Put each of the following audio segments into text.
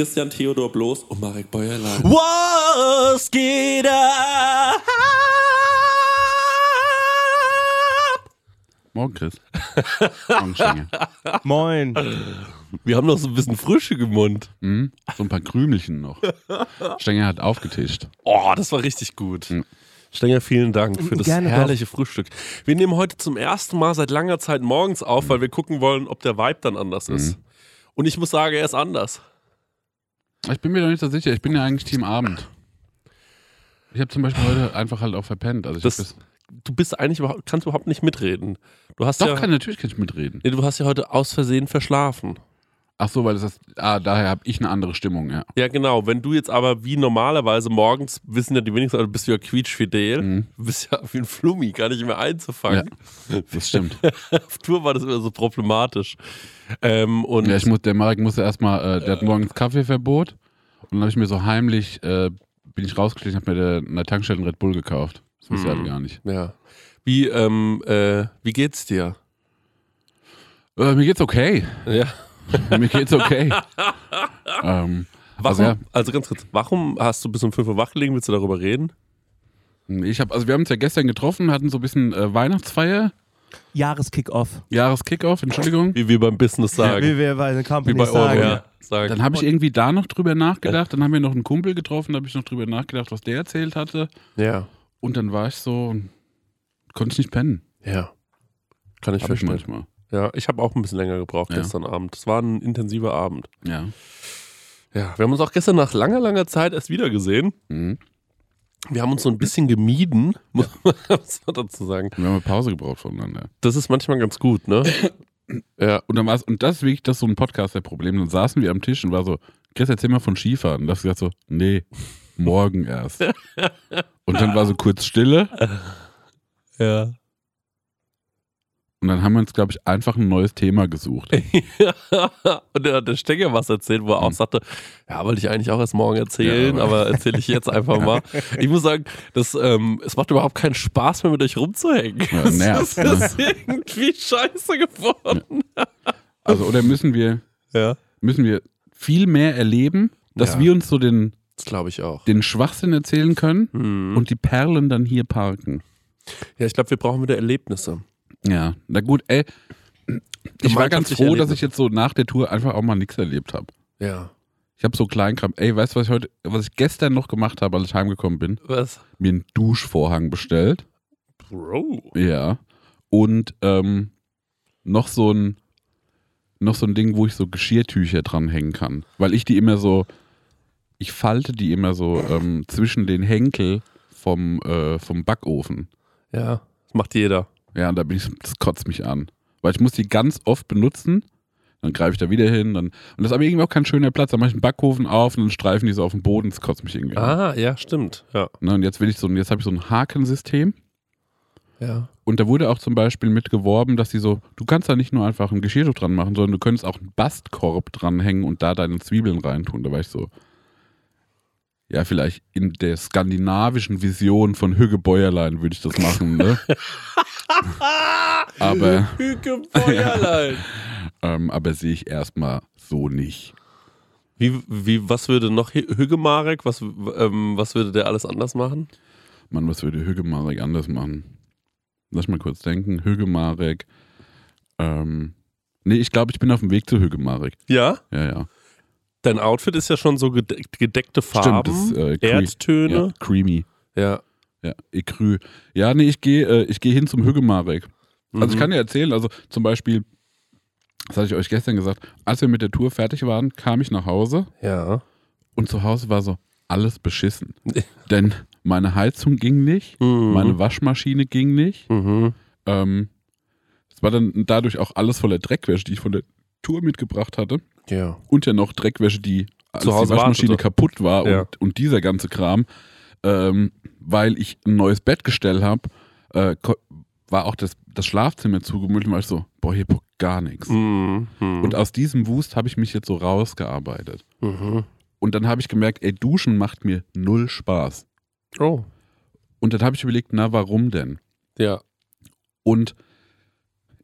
Christian Theodor Bloß und Marek Bäuerlein. Was geht ab? Morgen, Chris. Morgen, Stenge. Moin. Wir haben noch so ein bisschen Frühstück im Mund. Mhm. So ein paar Krümelchen noch. Stenger hat aufgetischt. Oh, das war richtig gut. Mhm. Stenger, vielen Dank für das Gerne doch. herrliche Frühstück. Wir nehmen heute zum ersten Mal seit langer Zeit morgens auf, weil wir gucken wollen, ob der Vibe dann anders ist. Und ich muss sagen, er ist anders. Ich bin mir doch nicht so sicher. Ich bin ja eigentlich Team Abend. Ich habe zum Beispiel heute einfach halt auch verpennt. Also ich Das, das, du bist eigentlich überhaupt, kannst überhaupt nicht mitreden. Du hast doch, ja, kann, natürlich kann ich mitreden. nee, du hast ja heute aus Versehen verschlafen. Ach so, weil das ist, ah, daher habe ich eine andere Stimmung, ja. Ja, genau. Wenn du jetzt aber wie normalerweise morgens, wissen ja die wenigsten, also bist du ja quietschfidel, Mhm. du bist ja wie ein Flummi, gar nicht mehr einzufangen. Das stimmt. Auf Tour war das immer so problematisch. Ähm, und ja, ich muss, der Marek musste erstmal, äh, der hat morgens Kaffeeverbot. Und dann habe ich mir so heimlich, äh, bin ich rausgeschlichen, habe mir der, in der Tankstelle einen Red Bull gekauft. Das wusste ich Mhm. halt gar nicht. ja. Wie, ähm, äh, wie geht's dir? Äh, mir geht's okay. Ja. mir geht's okay. ähm, Warum, Also ja. also ganz kurz, warum hast du bis um 5 Uhr wach gelegen? Willst du darüber reden? ich habe, also wir haben uns ja gestern getroffen, hatten so ein bisschen äh, Weihnachtsfeier, Jahreskickoff. Jahreskickoff, Entschuldigung. Wie wir beim Business sagen. Wie wir bei den Wie Companies bei sagen. Ja. sagen. Dann habe ich irgendwie da noch drüber nachgedacht. Dann haben wir noch einen Kumpel getroffen, da habe ich noch drüber nachgedacht, was der erzählt hatte. Ja. Und dann war ich so, konnte ich nicht pennen. Ja. Kann ich Hab ich verstehen. manchmal. Ja, ich habe auch ein bisschen länger gebraucht Ja. gestern Abend. Es war ein intensiver Abend. Ja. Ja, wir haben uns auch gestern nach langer, langer Zeit erst wieder gesehen. Mhm. Wir haben uns so ein bisschen gemieden, muss man dazu sagen. Wir haben eine Pause gebraucht voneinander. Das ist manchmal ganz gut, ne? ja, Und dann war's, und das ist wirklich das ist so ein Podcast der Problem. Dann saßen wir am Tisch und war so, Chris, erzähl mal von Skifahren. Und da hast du gesagt so, nee, morgen erst. und dann war so kurz Stille. ja. Und dann haben wir uns, glaube ich, einfach ein neues Thema gesucht. und der, der Stenger was erzählt, wo er auch Mhm. sagte, ja, wollte ich eigentlich auch erst morgen erzählen, Ja, aber aber- erzähle ich jetzt einfach mal. Ich muss sagen, das, ähm, es macht überhaupt keinen Spaß mehr, mit euch rumzuhängen. Ja, nervt, ist, ist irgendwie scheiße geworden. Also, oder müssen wir, Ja, müssen wir viel mehr erleben, dass Ja. wir uns so den, das glaube ich auch. den Schwachsinn erzählen können Mhm. und die Perlen dann hier parken. ja, ich glaube, wir brauchen wieder Erlebnisse. Ja, na gut, ey. Ich war ganz froh, dass ich jetzt so nach der Tour einfach auch mal nichts erlebt habe. Ja. Ich habe so Kleinkram. Ey, weißt du, was ich heute, was ich gestern noch gemacht habe, als ich heimgekommen bin? Was? Mir einen Duschvorhang bestellt. Bro. Ja. Und ähm, noch so ein noch so ein Ding, wo ich so Geschirrtücher dranhängen kann. Weil ich die immer so, ich falte die immer so ähm, zwischen den Henkel vom, äh, vom Backofen. Ja, das macht jeder. Ja, und da bin ich, das kotzt mich an. Weil ich muss die ganz oft benutzen. Dann greife ich da wieder hin. Dann, und das ist aber irgendwie auch kein schöner Platz. Dann mache ich einen Backofen auf und dann streifen die so auf den Boden. Das kotzt mich irgendwie an. Ah, ja, stimmt. Ja. Ne, und jetzt will ich so, jetzt habe ich so ein Hakensystem. Ja. Und da wurde auch zum Beispiel mit geworben, dass die so, du kannst da nicht nur einfach ein Geschirrtuch dran machen, sondern du könntest auch einen Bastkorb dranhängen und da deine Zwiebeln reintun. Da war ich so, ja, vielleicht in der skandinavischen Vision von Hügge Bäuerlein würde ich das machen, ne? aber, Hüke Feuerlein. ähm, aber sehe ich erstmal so nicht. Wie, wie, was würde noch Hü- Hügge Marek, was, ähm, was würde der alles anders machen? Mann, was würde Hügge Marek anders machen? Lass mal kurz denken. Hügge Marek, ähm, nee, ich glaube, ich bin auf dem Weg zu Hügge Marek. Ja? Ja, ja. Dein Outfit ist ja schon so gedeck gedeckte Farben, Stimmt, das, äh, Erdtöne. Ja, creamy. Ja. Ja, Ecru. Ja, nee, ich gehe äh, ich gehe hin zum Hüggemarek. Also ich Mhm. kann dir erzählen, also zum Beispiel, das hatte ich euch gestern gesagt, als wir mit der Tour fertig waren, kam ich nach Hause Ja. und zu Hause war so alles beschissen. Denn meine Heizung ging nicht, Mhm. meine Waschmaschine ging nicht. Mhm. Ähm, es war dann dadurch auch alles voller Dreckwäsche, die ich von der Tour mitgebracht hatte. Ja. Und ja noch Dreckwäsche, die als Zu Hause die Waschmaschine wartete. kaputt war Ja. und, und dieser ganze Kram. Ähm, weil ich ein neues Bettgestell habe, äh, war auch das, das Schlafzimmer zugemüllt und war ich so, boah, hier packt gar nichts. Mhm. Mhm. Und aus diesem Wust habe ich mich jetzt so rausgearbeitet. Mhm. Und dann habe ich gemerkt, ey, Duschen macht mir null Spaß. Oh. Und dann habe ich überlegt, na, warum denn? Ja. Und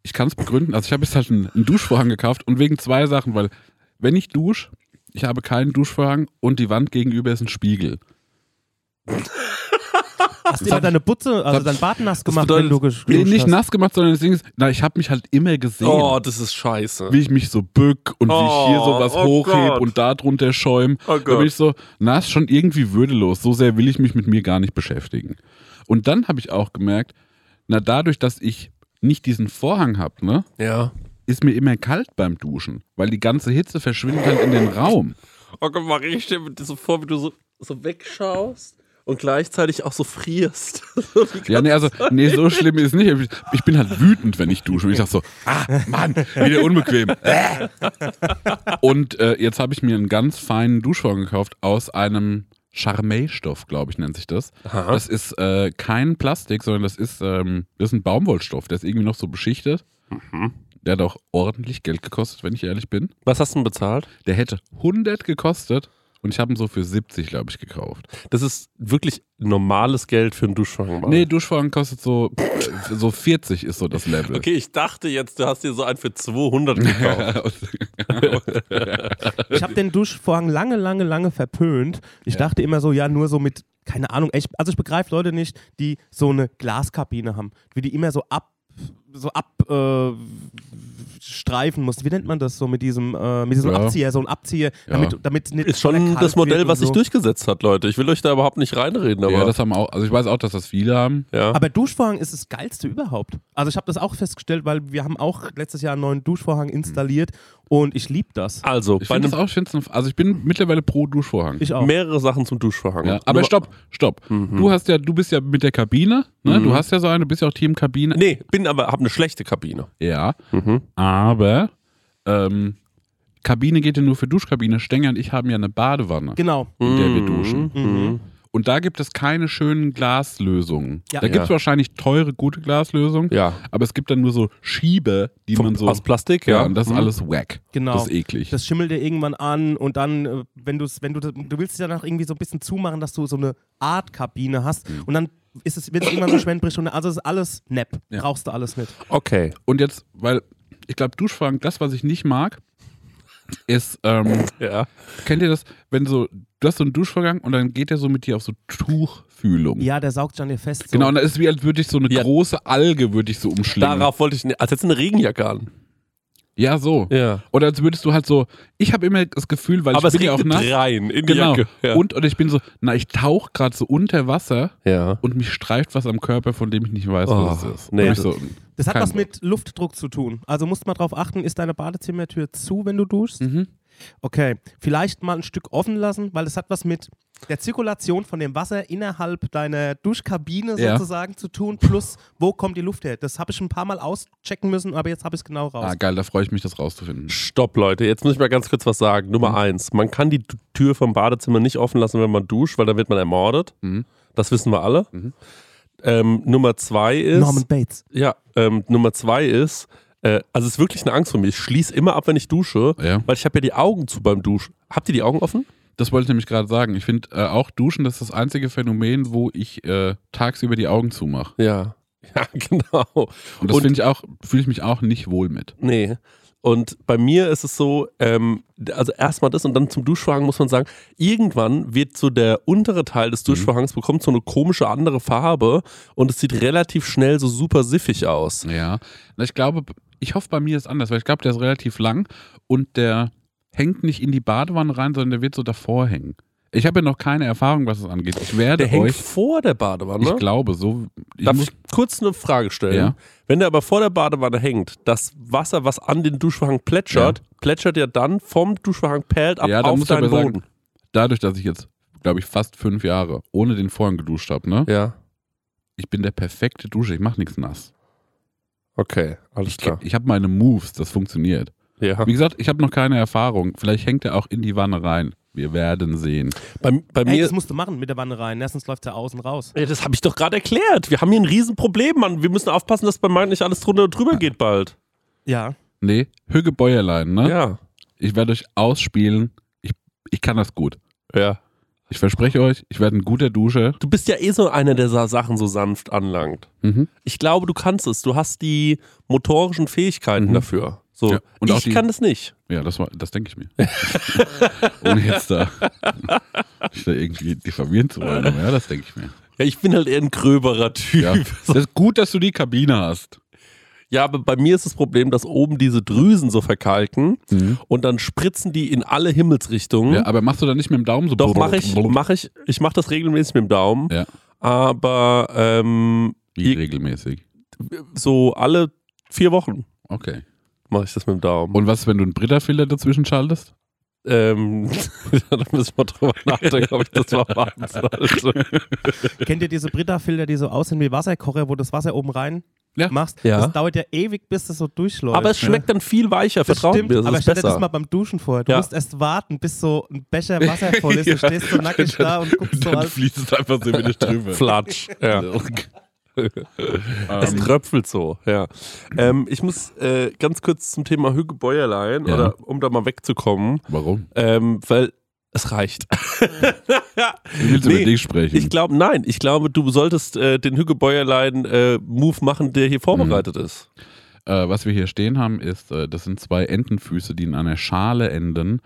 ich kann es begründen, also ich habe jetzt halt einen, einen Duschvorhang gekauft und wegen zwei Sachen, weil wenn ich dusche, ich habe keinen Duschvorhang und die Wand gegenüber ist ein Spiegel. Hast du immer deine Butze, also dein Bart nass gemacht, bedeutet- wenn du gesch- Nee, geduscht nicht hast? nass gemacht, sondern das Ding ist, na, ich habe mich halt immer gesehen. Oh, das ist scheiße. wie ich mich so bück und wie ich hier sowas Oh, oh hochheb Gott. und da drunter schäum. Oh da Gott. bin ich so, na, ist schon irgendwie würdelos. So sehr will ich mich mit mir gar nicht beschäftigen. Und dann habe ich auch gemerkt, na, dadurch, dass ich nicht diesen Vorhang habe, ne, Ja. ist mir immer kalt beim Duschen, weil die ganze Hitze verschwindet halt in den Raum. Oh Gott, Marie, ich stelle mir das so vor, wie du so, so wegschaust und gleichzeitig auch so frierst. Ja, nee, also, nee, so schlimm ist es nicht. Ich- bin halt wütend, wenn ich dusche. Und ich sag so, ah, Mann, wieder unbequem. Und äh, jetzt habe ich mir einen ganz feinen Duschvorhang gekauft aus einem Charmey-Stoff, glaube ich, nennt sich das. Aha. Das ist äh, kein Plastik, sondern das ist, ähm, das ist ein Baumwollstoff. Der ist irgendwie noch so beschichtet. Der hat auch ordentlich Geld gekostet, wenn ich ehrlich bin. Was hast du denn bezahlt? Der hätte 100 gekostet und ich habe ihn so für 70, glaube ich, gekauft. Das ist wirklich normales Geld für einen Duschvorhang. Mann. Nee, Duschvorhang kostet so, so 40 ist so das Level. Okay, ich dachte jetzt, du hast dir so einen für 200 gekauft. Ich habe den Duschvorhang lange, lange, lange verpönt. Ich Ja. dachte immer so, ja, nur so mit, keine Ahnung, ich, also ich begreife Leute nicht, die so eine Glaskabine haben, wie die immer so ab, so ab, äh, streifen mussten. Wie nennt man das so mit diesem, äh, mit diesem Ja. Abzieher, so ein Abzieher, Ja. damit, damit nicht Ist schon das Modell, was und sich so. durchgesetzt hat, Leute. Ich will euch da überhaupt nicht reinreden, aber. ja, das haben auch, also ich weiß auch, dass das viele haben. ja. Aber Duschvorhang ist das geilste überhaupt. Also ich habe das auch festgestellt, weil wir haben auch letztes Jahr einen neuen Duschvorhang installiert und ich liebe das. also, Ich finde das auch, ein- also ich bin mittlerweile pro Duschvorhang. Ich auch. mehrere Sachen zum Duschvorhang. ja, aber Nummer- stopp, stopp. Du hast ja, du bist ja mit der Kabine, ne? Du hast ja so eine, du bist ja auch Team Kabine. Nee, bin aber, hab eine schlechte Kabine. Ja, Mhm. Aber ähm, Kabine geht ja nur für Duschkabine. Stenger und ich haben ja eine Badewanne, Genau. in der wir duschen. Mhm. Und da gibt es keine schönen Glaslösungen. Ja. Da gibt es Ja. wahrscheinlich teure, gute Glaslösungen, Ja. aber es gibt dann nur so Schiebe, die Vom, man so. aus Plastik, ja, und das ist Mhm. alles wack. Genau. Das ist eklig. Das schimmelt dir irgendwann an und dann, äh, wenn, du's, wenn du du willst es ja noch irgendwie so ein bisschen zumachen, dass du so eine Art Kabine hast Mhm. und dann ist es, wird es irgendwann so schwendbricht und also es ist alles nepp. Ja. Brauchst du alles nicht. Okay. Und jetzt, weil ich glaube, Duschvorhang, das, was ich nicht mag, ist, ähm, Ja. kennt ihr das, wenn so, du hast so einen Duschvorgang und dann geht der so mit dir auf so Tuchfühlung. Ja, der saugt schon dir fest. So. Genau, und da ist wie, als würde ich so eine Ja. große Alge, würde ich so umschlingen. Darauf wollte ich, als hättest du eine Regenjacke an. Ja, so. Ja. Oder als würdest du halt so, ich habe immer das Gefühl, weil Aber ich es bin ja auch nass. rein in die Genau. Jacke. Ja. Und oder ich bin so, na, ich tauche gerade so unter Wasser ja. und mich streift was am Körper, von dem ich nicht weiß, Oh, was es ist. nee, das- so, das hat was Bock. mit Luftdruck zu tun. Also musst mal drauf achten, ist deine Badezimmertür zu, wenn du duschst? Mhm. Okay, vielleicht mal ein Stück offen lassen, weil es hat was mit der Zirkulation von dem Wasser innerhalb deiner Duschkabine Ja. sozusagen zu tun, plus wo kommt die Luft her. Das habe ich ein paar Mal auschecken müssen, aber jetzt habe ich es genau raus. Ah, geil, da freue ich mich, das rauszufinden. Stopp, Leute. Jetzt muss ich mal ganz kurz was sagen. Nummer Mhm. eins. Man kann die Tür vom Badezimmer nicht offen lassen, wenn man duscht, weil dann wird man ermordet. Mhm. Das wissen wir alle. Mhm. Ähm, Nummer zwei ist. Norman Bates. Ja, ähm, Nummer zwei ist, äh, also es ist wirklich eine Angst von mir. Ich schließe immer ab, wenn ich dusche, Ja. weil ich habe ja die Augen zu beim Duschen. Habt ihr die Augen offen? Das wollte ich nämlich gerade sagen. Ich finde äh, auch Duschen, das ist das einzige Phänomen, wo ich äh, tagsüber die Augen zumache. Ja. Ja, genau. Und das finde ich auch, fühle ich mich auch nicht wohl mit. Nee. Und bei mir ist es so, ähm, also erstmal das und dann zum Duschvorhang muss man sagen, irgendwann wird so der untere Teil Mhm. des Duschvorhangs bekommt so eine komische andere Farbe und es sieht relativ schnell so super siffig aus. Ja. Ich glaube, ich hoffe, bei mir ist anders, weil ich glaube, der ist relativ lang und der hängt nicht in die Badewanne rein, sondern der wird so davor hängen. Ich habe ja noch keine Erfahrung, was es angeht. Ich werde Der hängt euch, vor der Badewanne. ich glaube, so. Ich Darf muss, ich kurz eine Frage stellen? Ja. Wenn der aber vor der Badewanne hängt, das Wasser, was an den Duschvorhang plätschert, plätschert ja dann vom Duschvorhang perlt ab Ja, da auf muss ich deinen aber sagen- Boden. dadurch, dass ich jetzt, glaube ich, fast fünf Jahre ohne den Vorhang geduscht habe, ne? Ja, Ich bin der perfekte Dusche. Ich mache nichts nass. okay, alles Ich, klar. ich habe meine Moves, das funktioniert. Ja. Wie gesagt, ich habe noch keine Erfahrung. Vielleicht hängt er auch in die Wanne rein. Wir werden sehen. Bei, bei Ey, mir, das musst du machen mit der Wanne rein, sonst läuft ja außen raus. Ja, das habe ich doch gerade erklärt. Wir haben hier ein Riesenproblem, Mann. Wir müssen aufpassen, dass bei meinen nicht alles drunter und drüber geht bald. Ja. Nee, Hüge Bäuerlein, ne? Ja. Ich werde euch ausspielen. Ich, ich kann das gut. Ja. Ich verspreche euch, ich werde ein guter Duscher. Du bist ja eh so einer, der Sa- Sachen so sanft anlangt. Mhm. Ich glaube, du kannst es. Du hast die motorischen Fähigkeiten Mhm. dafür. So, Ja, und ich die- kann das nicht. Ja, das, war- das denke ich mir. Ohne jetzt da, da irgendwie diffamieren zu wollen. Aber ja, das denke ich mir. Ja, ich bin halt eher ein gröberer Typ. Ja. Das ist gut, dass du die Kabine hast. Ja, aber bei mir ist das Problem, dass oben diese Drüsen so verkalken und dann spritzen die in alle Himmelsrichtungen. Ja, aber machst du da nicht mit dem Daumen so Doch, mache ich, mache ich, ich mache das regelmäßig mit dem Daumen, Ja, aber ähm, wie regelmäßig. so alle vier Wochen Okay. Mache ich das mit dem Daumen. Und was, wenn du einen Britta-Filter dazwischen schaltest? ähm, da müssen wir drüber nachdenken, ob ich das mal machen sollte. Kennt ihr diese Brita-Filter, die so aussehen wie Wasserkocher, wo das Wasser oben rein Ja. machst? Ja. Das dauert ja ewig, bis das so durchläuft. Aber es schmeckt dann viel weicher, Das vertraut stimmt, mir, das aber stell dir das mal beim Duschen vor. Du Ja. musst erst warten, bis so ein Becher Wasser voll ist. Du stehst so nackig da und guckst so Dann fließt es einfach so wieder drüber. Flatsch, ja. Es ähm, tröpfelt so, ja. Ähm, ich muss äh, ganz kurz zum Thema Hüge Bäuerlein, Ja. oder um da mal wegzukommen, warum? ähm, weil es reicht. Du willst Nee, über dich sprechen. Ich glaube, nein, ich glaube, du solltest äh, den Hüge Bäuerlein äh, machen, der hier vorbereitet ist. Äh, was wir hier stehen haben, ist, äh, das sind zwei Entenfüße, die in einer Schale enden.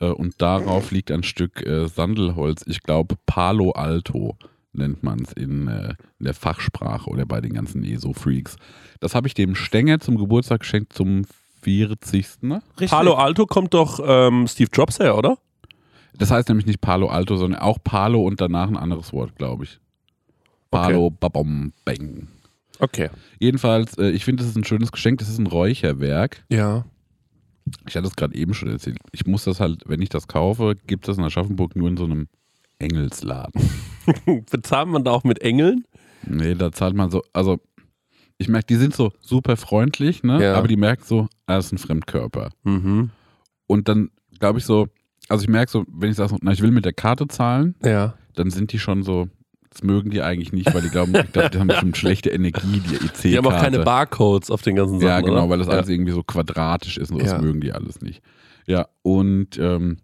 Äh, und darauf liegt ein Stück Sandelholz. Ich glaube, Palo Alto nennt man es in, äh, in der Fachsprache oder bei den ganzen ESO-Freaks. Das habe ich dem Stenger zum Geburtstag geschenkt zum 40. Ne? Richtig. Palo Alto kommt doch ähm, Steve Jobs her, oder? Das heißt nämlich nicht Palo Alto, sondern auch Palo und danach ein anderes Wort, glaube ich. Palo, babom, bang. Okay. Jedenfalls, äh, ich finde, das ist ein schönes Geschenk. Das ist ein Räucherwerk. Ja. Ich hatte es gerade eben schon erzählt. Ich muss das halt, wenn ich das kaufe, gibt es in Aschaffenburg nur in so einem Engelsladen. Bezahlt man da auch mit Engeln? Nee, da zahlt man so, also ich merke, die sind so super freundlich, ne? Ja. Aber die merken so, er ist ein Fremdkörper. Mhm. Und dann glaube ich so, also ich merke so, wenn ich sage, so, na, ich will mit der Karte zahlen, Ja. dann sind die schon so, das mögen die eigentlich nicht, weil die glauben, ich glaub, die haben bestimmt schlechte Energie, die EC-Karte. Die haben auch keine Barcodes auf den ganzen Sachen. Ja, genau, oder? weil das ja. alles irgendwie so quadratisch ist und das Ja. mögen die alles nicht. Ja, und ähm,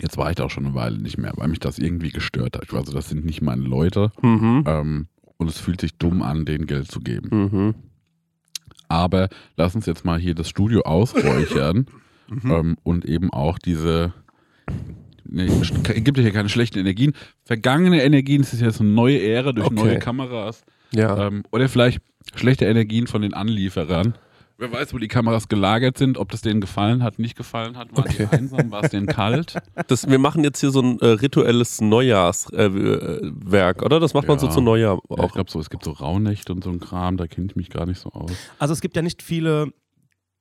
jetzt war ich da auch schon eine Weile nicht mehr, weil mich das irgendwie gestört hat. Also das sind nicht meine Leute Mhm. ähm, und es fühlt sich dumm an, denen Geld zu geben. Mhm. Aber lass uns jetzt mal hier das Studio ausräuchern Mhm. ähm, und eben auch diese. Nee, es gibt ja hier keine schlechten Energien. Vergangene Energien, es ist jetzt eine neue Ära durch Okay. neue Kameras. Ja. Ähm, oder vielleicht schlechte Energien von den Anlieferern. Wer weiß, wo die Kameras gelagert sind, ob das denen gefallen hat, nicht gefallen hat. Waren Okay. die einsam, war es denen kalt? Das, wir machen jetzt hier so ein äh, rituelles Neujahrswerk, äh, Werk, oder? Das macht man so Ja. zu Neujahr Ja, ich auch. glaube so, es gibt so Rauhnächte und so ein Kram, da kenne ich mich gar nicht so aus. Also es gibt ja nicht viele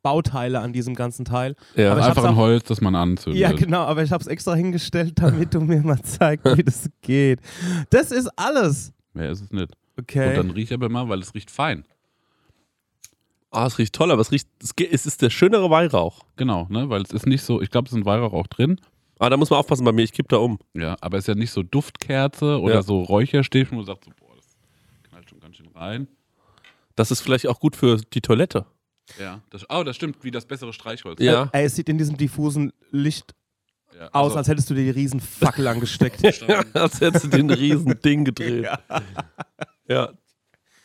Bauteile an diesem ganzen Teil. Ja. Einfach ein auch- Holz, das man anzündet. Ja, genau, aber ich habe es extra hingestellt, damit du mir mal zeigst, wie das geht. Das ist alles. Mehr ist es nicht. Okay. Und dann riecht aber mal, weil es riecht fein. Ah, es riecht toll, aber es riecht, es, ist der schönere Weihrauch. Genau, ne? Weil es ist nicht so, ich glaube, es ist ein Weihrauch auch drin. Ah, da muss man aufpassen bei mir, ich kipp da um. Ja, aber es ist ja nicht so Duftkerze oder Ja. so Räucherstäbchen, wo du sagst, so, boah, das knallt schon ganz schön rein. Das ist vielleicht auch gut für die Toilette. Ja, das, oh, das stimmt, wie das bessere Streichholz. Ja. Ey, es sieht in diesem diffusen Licht Ja, aus, also- als hättest du dir die riesen Fackel angesteckt. Als hättest du den riesen Ding gedreht. Ja.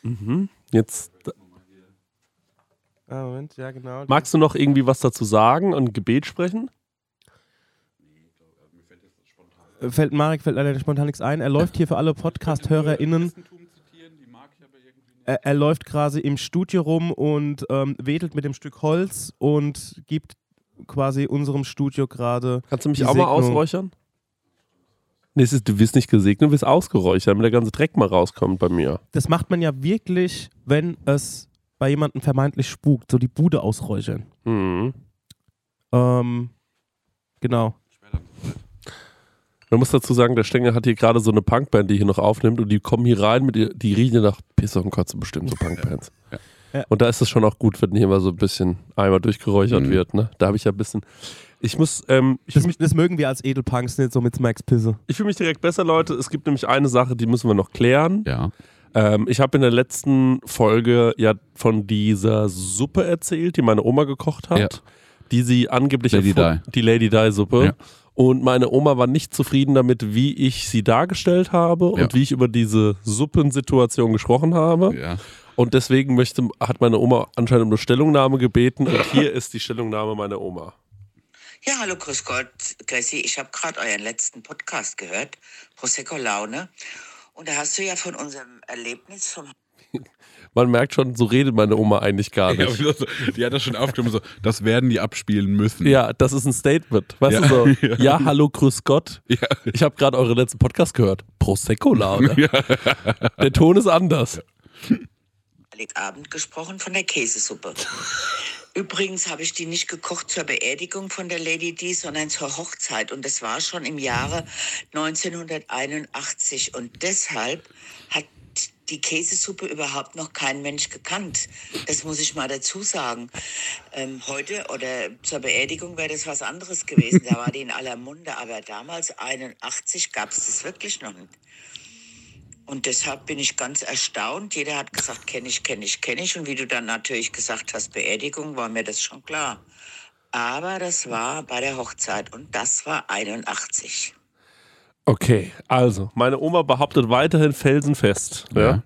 Mhm. Jetzt, Ah, Moment, ja, genau. magst du noch irgendwie was dazu sagen und ein Gebet sprechen? Fällt Marek fällt leider spontan nichts ein. Er läuft hier für alle Podcast-HörerInnen. Er, er läuft quasi im Studio rum und ähm, wedelt mit dem Stück Holz und gibt quasi unserem Studio gerade. Kannst du mich Die auch mal Segnung. ausräuchern? Nee, es ist, du wirst nicht gesegnet, du wirst ausgeräuchert, damit der ganze Dreck mal rauskommt bei mir. Das macht man ja wirklich, wenn es bei jemandem vermeintlich spukt, so die Bude ausräuchern. Mhm. Ähm, genau. Man muss dazu sagen, der Stenger hat hier gerade so eine Punkband, die hier noch aufnimmt und die kommen hier rein, mit ihr, die riechen ja nach Pisse und Kotze bestimmt, so Punkbands. Ja. Ja. Und da ist es schon auch gut, wenn hier mal so ein bisschen einmal durchgeräuchert Mhm. wird. Ne? Da habe ich ja ein bisschen. Ich muss, ähm, ich Das, fühle mich, das mögen wir als Edelpunks nicht so mit Smacks Pisse. ich fühl mich direkt besser, Leute. Es gibt nämlich eine Sache, die müssen wir noch klären. Ja. Ähm, ich habe in der letzten Folge ja von dieser Suppe erzählt, die meine Oma gekocht hat, Ja. die sie angeblich Lady die Lady Di Suppe. Ja. Und meine Oma war nicht zufrieden damit, wie ich sie dargestellt habe Ja. und wie ich über diese Suppensituation gesprochen habe. Ja. Und deswegen möchte, hat meine Oma anscheinend um eine Stellungnahme gebeten. Und hier ist die Stellungnahme meiner Oma. Ja, hallo, grüß Gott, Chrissy. Ich habe gerade euren letzten Podcast gehört, Prosecco Laune. Und da hast du ja von unserem Erlebnis vom Man merkt schon, so redet meine Oma eigentlich gar Ja, nicht. das- die hat das schon aufgenommen, so, das werden die abspielen müssen. Ja, das ist ein Statement. Weißt Ja. du so, ja, hallo, grüß Gott. Ja. Ich habe gerade euren letzten Podcast gehört. Prosecco-Laune. Der Ton ist anders. Heiligabend gesprochen, von der Käsesuppe. Übrigens habe ich die nicht gekocht zur Beerdigung von der Lady Di, sondern zur Hochzeit. Und das war schon im Jahre 1981. Und deshalb hat die Käsesuppe überhaupt noch kein Mensch gekannt. Das muss ich mal dazu sagen. Ähm, heute oder zur Beerdigung wäre das was anderes gewesen. Da war die in aller Munde. Aber damals, 81, gab es das wirklich noch nicht. Und deshalb bin ich ganz erstaunt. Jeder hat gesagt, kenne ich, kenne ich, kenne ich. Und wie du dann natürlich gesagt hast, Beerdigung, war mir das schon klar. Aber das war bei der Hochzeit und das war 81. Okay, also, meine Oma behauptet weiterhin felsenfest, ja. Ja.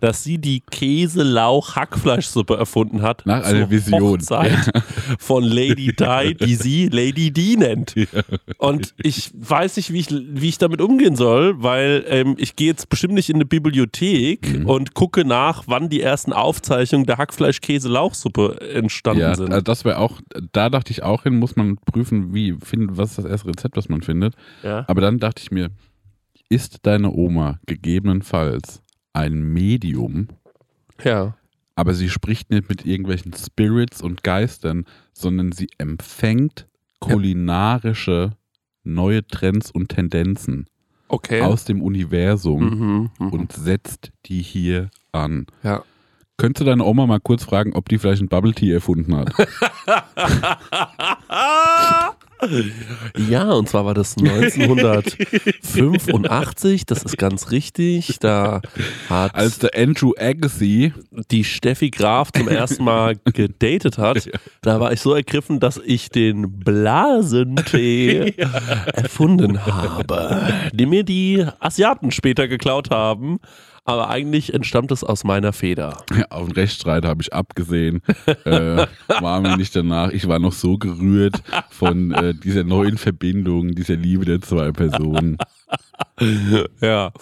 dass sie die Käse-Lauch-Hackfleischsuppe erfunden hat. Nach einer Vision. Hochzeit von Lady Di, die sie Lady Di nennt. Und ich weiß nicht, wie ich, wie ich damit umgehen soll, weil ähm, ich gehe jetzt bestimmt nicht in eine Bibliothek Mhm. und gucke nach, wann die ersten Aufzeichnungen der Hackfleisch-Käse-Lauchsuppe entstanden Ja, sind. also das wäre auch, da dachte ich auch hin, muss man prüfen, wie, find, was ist das erste Rezept, was man findet. ja. Aber dann dachte ich mir, ist deine Oma gegebenenfalls ein Medium, ja. aber sie spricht nicht mit irgendwelchen Spirits und Geistern, sondern sie empfängt kulinarische neue Trends und Tendenzen Okay. aus dem Universum mhm, mhm. und setzt die hier an. ja. Könntest du deine Oma mal kurz fragen, ob die vielleicht ein Bubble Tea erfunden hat? Ja, und zwar war das 1985, das ist ganz richtig. Da hat Als der Andrew Agassi die Steffi Graf zum ersten Mal gedatet hat, da war ich so ergriffen, dass ich den Blasentee erfunden habe, den mir die Asiaten später geklaut haben. Aber eigentlich entstammt es aus meiner Feder. Ja, auf den Rechtsstreit habe ich abgesehen. äh, war mir nicht danach. Ich war noch so gerührt von äh, dieser neuen Verbindung, dieser Liebe der zwei Personen. Ja,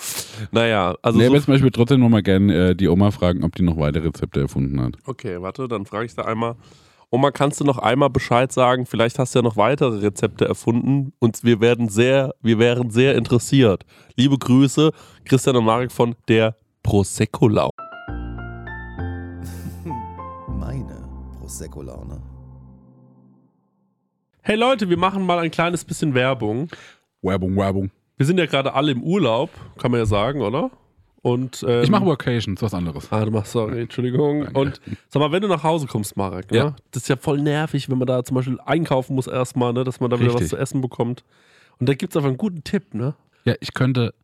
naja, also nee, so jetzt möchte ich trotzdem noch mal gerne äh, die Oma fragen, ob die noch weitere Rezepte erfunden hat. Okay, warte, dann frage ich da einmal. Oma, kannst du noch einmal Bescheid sagen? Vielleicht hast du ja noch weitere Rezepte erfunden und wir werden sehr, wir wären sehr interessiert. Liebe Grüße, Christian und Marek von der Prosecco Lau. Meine Prosecco-Laune. Hey Leute, wir machen mal ein kleines bisschen Werbung. Werbung, Werbung. Wir sind ja gerade alle im Urlaub, kann man ja sagen, oder? Und ähm, Ich mache Workations, was anderes. Ah, du machst, sorry, Entschuldigung. Und sag mal, wenn du nach Hause kommst, Marek, ne? Ja. das ist ja voll nervig, wenn man da zum Beispiel einkaufen muss erstmal, ne? dass man da wieder was Richtig. zu essen bekommt. Und da gibt es einfach einen guten Tipp, ne? Ja, ich könnte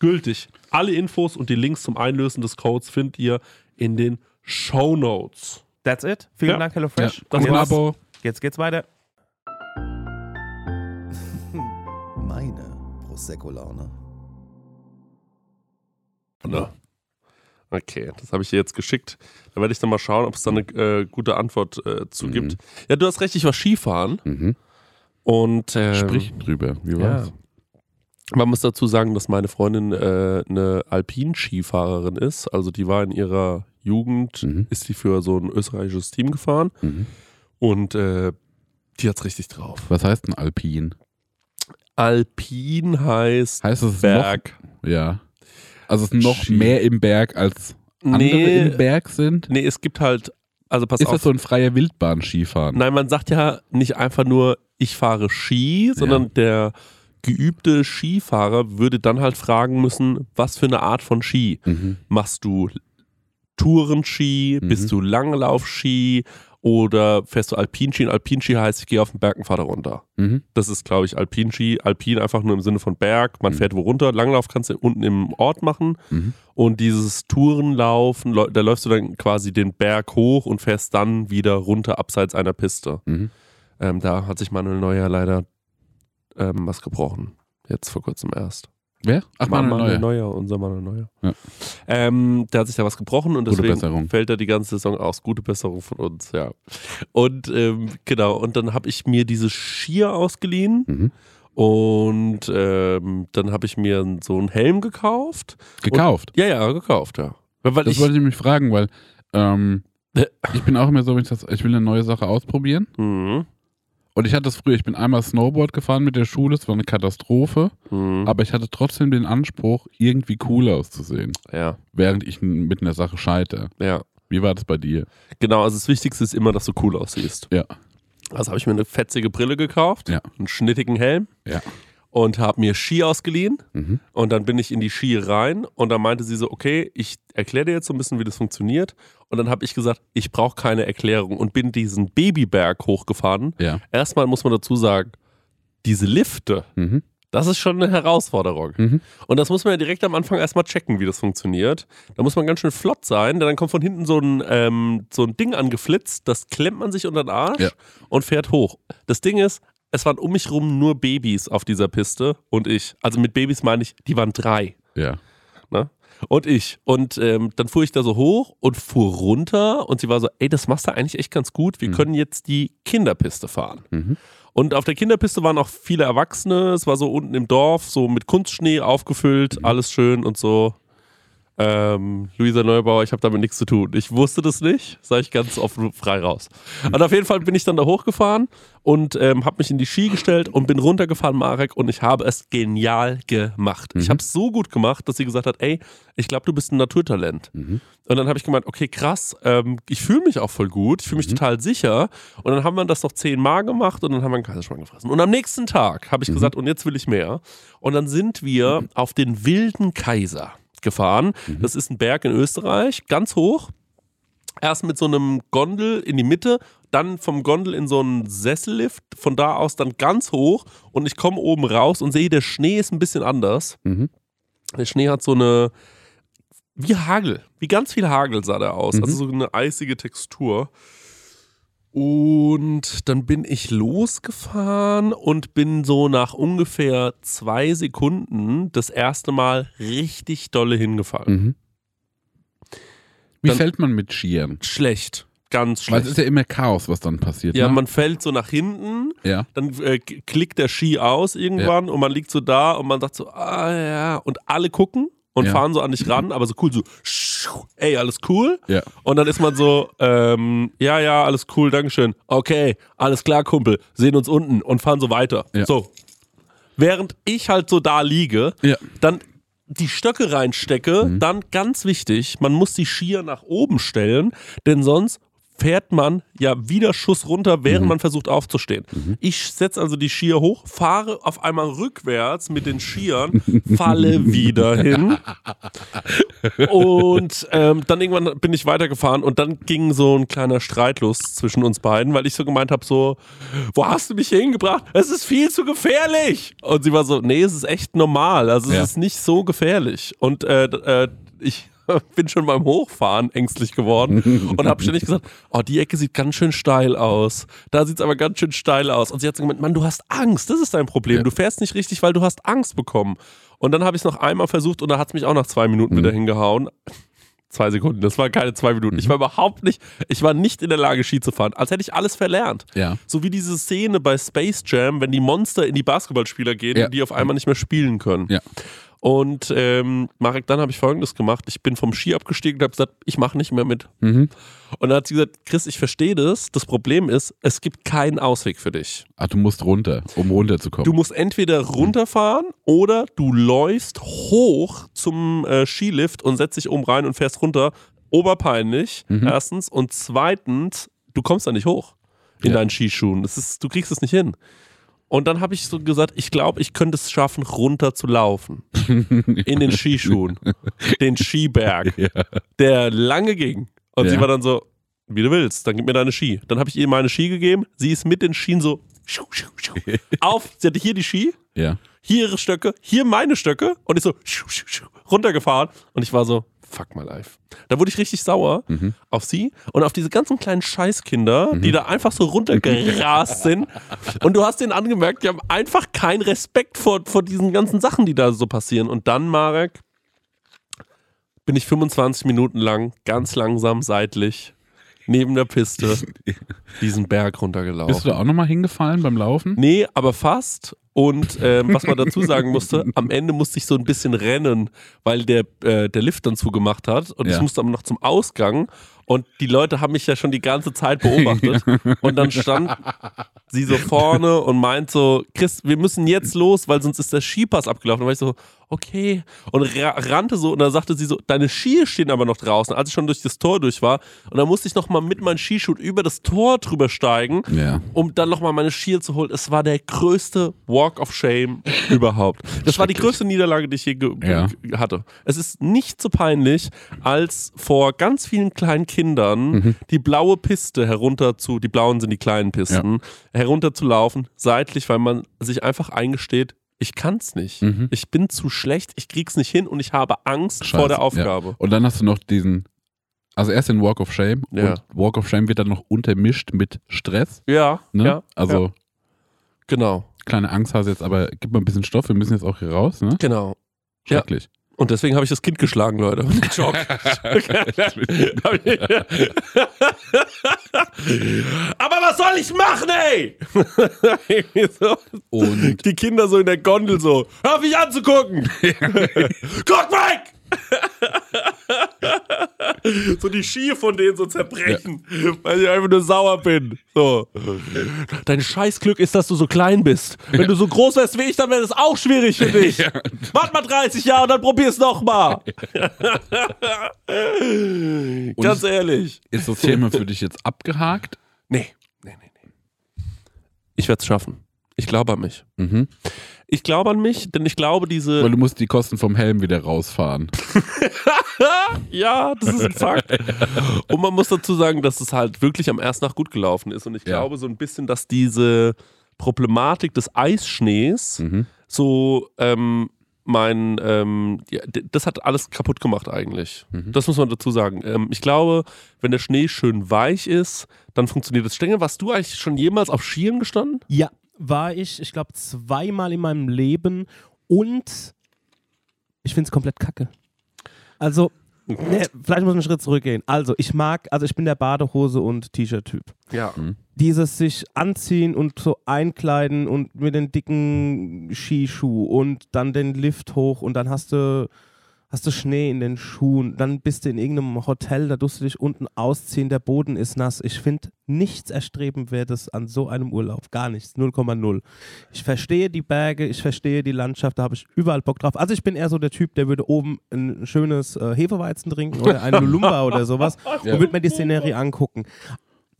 gültig. Alle Infos und die Links zum Einlösen des Codes findet ihr in den Show Notes. That's it. Vielen Ja. Dank, HelloFresh. Ja. Das war's. jetzt, Abo. jetzt geht's weiter. Meine Prosecco-Laune. Ne? Okay, das habe ich dir jetzt geschickt. Da werde ich dann mal schauen, ob es da eine äh, gute Antwort äh, zu Mhm. gibt. Ja, du hast recht, ich war Skifahren Mhm. und ähm, Sprich drüber. Wie ja. Man muss dazu sagen, dass meine Freundin äh, eine Alpinskifahrerin ist. Also die war in ihrer Jugend, Mhm. ist die für so ein österreichisches Team gefahren Mhm. und äh, die hat's richtig drauf. Was heißt ein Alpin? Alpin heißt Heißt es Berg. noch? Ja. Also es ist noch Ski. mehr im Berg als andere Nee, im Berg sind? nee, es gibt halt, also pass Ist auf. das so ein freier Wildbahn-Skifahren? Nein, man sagt ja nicht einfach nur, ich fahre Ski, sondern der geübte Skifahrer würde dann halt fragen müssen, was für eine Art von Ski. Mhm. Machst du Tourenski, Mhm. bist du Langlaufski oder fährst du Alpinski? Und Alpinski heißt, ich gehe auf den Berg und fahre da runter. Mhm. Das ist, glaube ich, Alpinski. Alpin einfach nur im Sinne von Berg. Man Mhm. fährt wo runter. Langlauf kannst du unten im Ort machen. Mhm. Und dieses Tourenlaufen, da läufst du dann quasi den Berg hoch und fährst dann wieder runter abseits einer Piste. Mhm. Ähm, da hat sich Manuel Neuer leider ähm, was gebrochen. Jetzt vor kurzem erst. Wer? Ach, Manuel Neuer. Neuer, unser Manuel Neuer. Ja. Ähm, der hat sich da was gebrochen und deswegen fällt er die ganze Saison aus. Gute Besserung von uns, ja. Und ähm, genau, und dann habe ich mir diese Skier ausgeliehen Mhm. und ähm, dann habe ich mir so einen Helm gekauft. Gekauft. Ja, ja, gekauft, ja. Weil Das ich, wollte ich mich fragen, weil ähm, Äh. ich bin auch immer so, wenn ich das, ich will eine neue Sache ausprobieren. Mhm. Und ich hatte das früher, ich bin einmal Snowboard gefahren mit der Schule, es war eine Katastrophe, Mhm. aber ich hatte trotzdem den Anspruch, irgendwie cool auszusehen, Ja, während ich mit einer Sache scheitere. ja. Wie war das bei dir? Genau, also das Wichtigste ist immer, dass du cool aussiehst. Ja. Also habe ich mir eine fetzige Brille gekauft, Ja. einen schnittigen Helm Ja. Und habe mir Ski ausgeliehen. Mhm. Und dann bin ich in die Ski rein und dann meinte sie so, okay, ich erkläre dir jetzt so ein bisschen, wie das funktioniert. Und dann habe ich gesagt, ich brauche keine Erklärung und bin diesen Babyberg hochgefahren. Ja. Erstmal muss man dazu sagen, diese Lifte, Mhm. das ist schon eine Herausforderung. Mhm. Und das muss man ja direkt am Anfang erstmal checken, wie das funktioniert. Da muss man ganz schön flott sein, denn dann kommt von hinten so ein, ähm, so ein Ding angeflitzt, das klemmt man sich unter den Arsch Ja. und fährt hoch. Das Ding ist, es waren um mich rum nur Babys auf dieser Piste und ich. Also mit Babys meine ich, die waren drei. Ja. Ne? Und ich. Und ähm, dann fuhr ich da so hoch und fuhr runter und sie war so, ey, das machst du eigentlich echt ganz gut. Wir Mhm. können jetzt die Kinderpiste fahren. Mhm. Und auf der Kinderpiste waren auch viele Erwachsene. Es war so unten im Dorf, so mit Kunstschnee aufgefüllt, Mhm. alles schön und so. Ähm, Luisa Neubauer, ich habe damit nichts zu tun. Ich wusste das nicht, sage ich ganz offen frei raus. Und auf jeden Fall bin ich dann da hochgefahren und ähm, habe mich in die Ski gestellt und bin runtergefahren, Marek, und ich habe es genial gemacht. Ich habe es so gut gemacht, dass sie gesagt hat, ey, ich glaube, du bist ein Naturtalent. Und dann habe ich gemeint, okay, krass, ähm, ich fühle mich auch voll gut, ich fühle mich total sicher. Und dann haben wir das noch zehnmal gemacht und dann haben wir einen Kaiserschmarrn gefressen. Und am nächsten Tag habe ich gesagt, und jetzt will ich mehr. Und dann sind wir auf den Wilden Kaiser gefahren. Das ist ein Berg in Österreich, ganz hoch. Erst mit so einem Gondel in die Mitte, dann vom Gondel in so einen Sessellift, von da aus dann ganz hoch und ich komme oben raus und sehe, der Schnee ist ein bisschen anders. Mhm. Der Schnee hat so eine, wie Hagel, wie ganz viel Hagel sah der aus, also so eine eisige Textur. Und dann bin ich losgefahren und bin so nach ungefähr zwei Sekunden das erste Mal richtig dolle hingefallen. Mhm. Wie Dann- fällt man mit Skiern? Schlecht, ganz Weil schlecht. es ist ja immer Chaos, was dann passiert. Ja, ne? man fällt so nach hinten, ja. dann äh, klickt der Ski aus irgendwann und man liegt so da und man sagt so, ah ja, und alle gucken und Ja. fahren so an dich ran, aber so cool, so, ey, alles cool. Ja. Und dann ist man so, ähm, ja, ja, alles cool, Dankeschön. Okay, alles klar, Kumpel, sehen uns unten und fahren so weiter. Ja. So. Während ich halt so da liege, dann die Stöcke reinstecke, Mhm. dann ganz wichtig, man muss die Skier nach oben stellen, denn sonst fährt man ja wieder Schuss runter, Mhm. während man versucht aufzustehen. Ich setze also die Skier hoch, fahre auf einmal rückwärts mit den Skiern, falle wieder hin und ähm, dann irgendwann bin ich weitergefahren und dann ging so ein kleiner Streit los zwischen uns beiden, weil ich so gemeint habe, so, wo hast du mich hier hingebracht? Es ist viel zu gefährlich. Und sie war so, nee, es ist echt normal, also es Ja. ist nicht so gefährlich. Und äh, äh, ich bin schon beim Hochfahren ängstlich geworden und habe ständig gesagt, oh, die Ecke sieht ganz schön steil aus. Da sieht es aber ganz schön steil aus. Und sie hat so gemeint, Mann, du hast Angst, das ist dein Problem. Ja. Du fährst nicht richtig, weil du hast Angst bekommen. Und dann habe ich es noch einmal versucht und da hat es mich auch nach zwei Minuten wieder hingehauen. Zwei Sekunden, das waren keine zwei Minuten. Ich war überhaupt nicht, ich war nicht in der Lage, Ski zu fahren, als hätte ich alles verlernt. Ja. So wie diese Szene bei Space Jam, wenn die Monster in die Basketballspieler gehen Ja. und die auf einmal nicht mehr spielen können. Ja. Und ähm, Marek, dann habe ich folgendes gemacht. Ich bin vom Ski abgestiegen und habe gesagt, ich mache nicht mehr mit. Mhm. Und dann hat sie gesagt, Chris, ich verstehe das. Das Problem ist, es gibt keinen Ausweg für dich. Ach, du musst runter, um runterzukommen. Du musst entweder runterfahren oder du läufst hoch zum äh, Skilift und setzt dich oben rein und fährst runter. Oberpeinlich, erstens. Und zweitens, du kommst da nicht hoch in Ja. deinen Skischuhen. Das ist, du kriegst es nicht hin. Und dann habe ich so gesagt, ich glaube, ich könnte es schaffen, runter zu laufen. in den Skischuhen. Den Skiberg. Der lange ging. Und sie Ja. war dann so, wie du willst, dann gib mir deine Ski. Dann habe ich ihr meine Ski gegeben. Sie ist mit den Skien so schiu, schiu, schiu, auf. Sie hatte hier die Ski, ja. hier ihre Stöcke, hier meine Stöcke und ich so runtergefahren. Und ich war so, fuck my life. Da wurde ich richtig sauer auf sie und auf diese ganzen kleinen Scheißkinder, die da einfach so runtergerast sind. Und du hast denen angemerkt, die haben einfach keinen Respekt vor, vor diesen ganzen Sachen, die da so passieren. Und dann, Marek, bin ich 25 Minuten lang ganz langsam seitlich neben der Piste diesen Berg runtergelaufen. Bist du da auch nochmal hingefallen beim Laufen? Nee, aber fast. Und ähm, was man dazu sagen musste, am Ende musste ich so ein bisschen rennen, weil der, äh, der Lift dann zugemacht hat. Und Ja. ich musste aber noch zum Ausgang. Und die Leute haben mich ja schon die ganze Zeit beobachtet. Und dann stand sie so vorne und meint so, Chris, wir müssen jetzt los, weil sonst ist der Skipass abgelaufen. Und war ich so, okay. Und ra rannte so und dann sagte sie so, deine Skier stehen aber noch draußen, als ich schon durch das Tor durch war. Und dann musste ich nochmal mit meinem Skischuh über das Tor drüber steigen Ja. um dann nochmal meine Skier zu holen. Es war der größte Walk of Shame überhaupt. Das war die größte Niederlage, die ich je Ja. hatte. Es ist nicht so peinlich, als vor ganz vielen kleinen Kindern Mhm. die blaue Piste herunter zu, die blauen sind die kleinen Pisten, herunter zu laufen, seitlich, weil man sich einfach eingesteht, ich kann's nicht. Mhm. Ich bin zu schlecht, ich krieg's nicht hin und ich habe Angst Scheiße, vor der Aufgabe. Ja. Und dann hast du noch diesen, also erst den Walk of Shame Ja. und Walk of Shame wird dann noch untermischt mit Stress. Ja, Ne? ja. also ja, genau, kleine Angst hast du jetzt, aber gib mal ein bisschen Stoff, wir müssen jetzt auch hier raus, ne? genau. Ja. Schrecklich. Und deswegen habe ich das Kind geschlagen, Leute. Schock. Aber was soll ich machen, ey? so. Und Die Kinder so in der Gondel so, hör mich anzugucken. Guck weg! So die Ski von denen so zerbrechen, weil ich einfach nur sauer bin. So. Dein Scheißglück ist, dass du so klein bist. Wenn du so groß wärst wie ich, dann wäre das auch schwierig für dich. Wart mal 30 Jahre, dann probier's noch mal. Ganz ehrlich. Ist das Thema für dich jetzt abgehakt? Nee, nee, nee, nee. Ich werde es schaffen. Ich glaube an mich. Mhm. Ich glaube an mich, denn ich glaube, diese. Weil du musst die Kosten vom Helm wieder rausfahren. Ja, das ist ein Fakt. Und man muss dazu sagen, dass es halt wirklich am ersten Tag gut gelaufen ist. Und ich Ja. glaube so ein bisschen, dass diese Problematik des Eisschnees Mhm. so ähm, mein, ähm, ja, das hat alles kaputt gemacht eigentlich. Mhm. Das muss man dazu sagen. Ähm, ich glaube, wenn der Schnee schön weich ist, dann funktioniert das. Stengel, warst du eigentlich schon jemals auf Skiern gestanden? Ja, war ich, ich glaube, zweimal in meinem Leben und ich finde es komplett kacke. Also, nee, vielleicht muss ich einen Schritt zurückgehen. Also, ich mag, also ich bin der Badehose und T-Shirt-Typ. Ja. Dieses sich anziehen und so einkleiden und mit den dicken Skischuh und dann den Lift hoch und dann hast du, hast du Schnee in den Schuhen, dann bist du in irgendeinem Hotel, da tust du dich unten ausziehen, der Boden ist nass. Ich finde nichts erstrebenswertes an so einem Urlaub, gar nichts, 0,0. Ich verstehe die Berge, ich verstehe die Landschaft, da habe ich überall Bock drauf. Also ich bin eher so der Typ, der würde oben ein schönes äh, Hefeweizen trinken oder einen Lumumba oder sowas Ja. und würde mir die Szenerie angucken.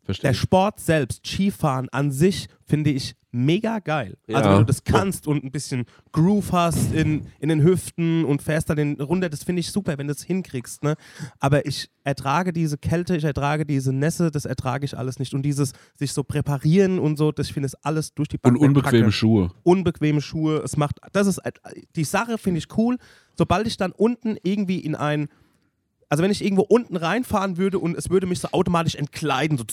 Verstehe. Der Sport selbst, Skifahren an sich, finde ich mega geil. Also Ja. wenn du das kannst und ein bisschen Groove hast in, in den Hüften und fährst dann den runter, das finde ich super, wenn du es hinkriegst. Ne? Aber ich ertrage diese Kälte, ich ertrage diese Nässe, das ertrage ich alles nicht. Und dieses sich so präparieren und so, das ich finde es alles durch die Und Bank weg unbequeme Kacke. Schuhe. Unbequeme Schuhe, es macht, das ist, die Sache finde ich cool. Sobald ich dann unten irgendwie in ein also wenn ich irgendwo unten reinfahren würde und es würde mich so automatisch entkleiden, so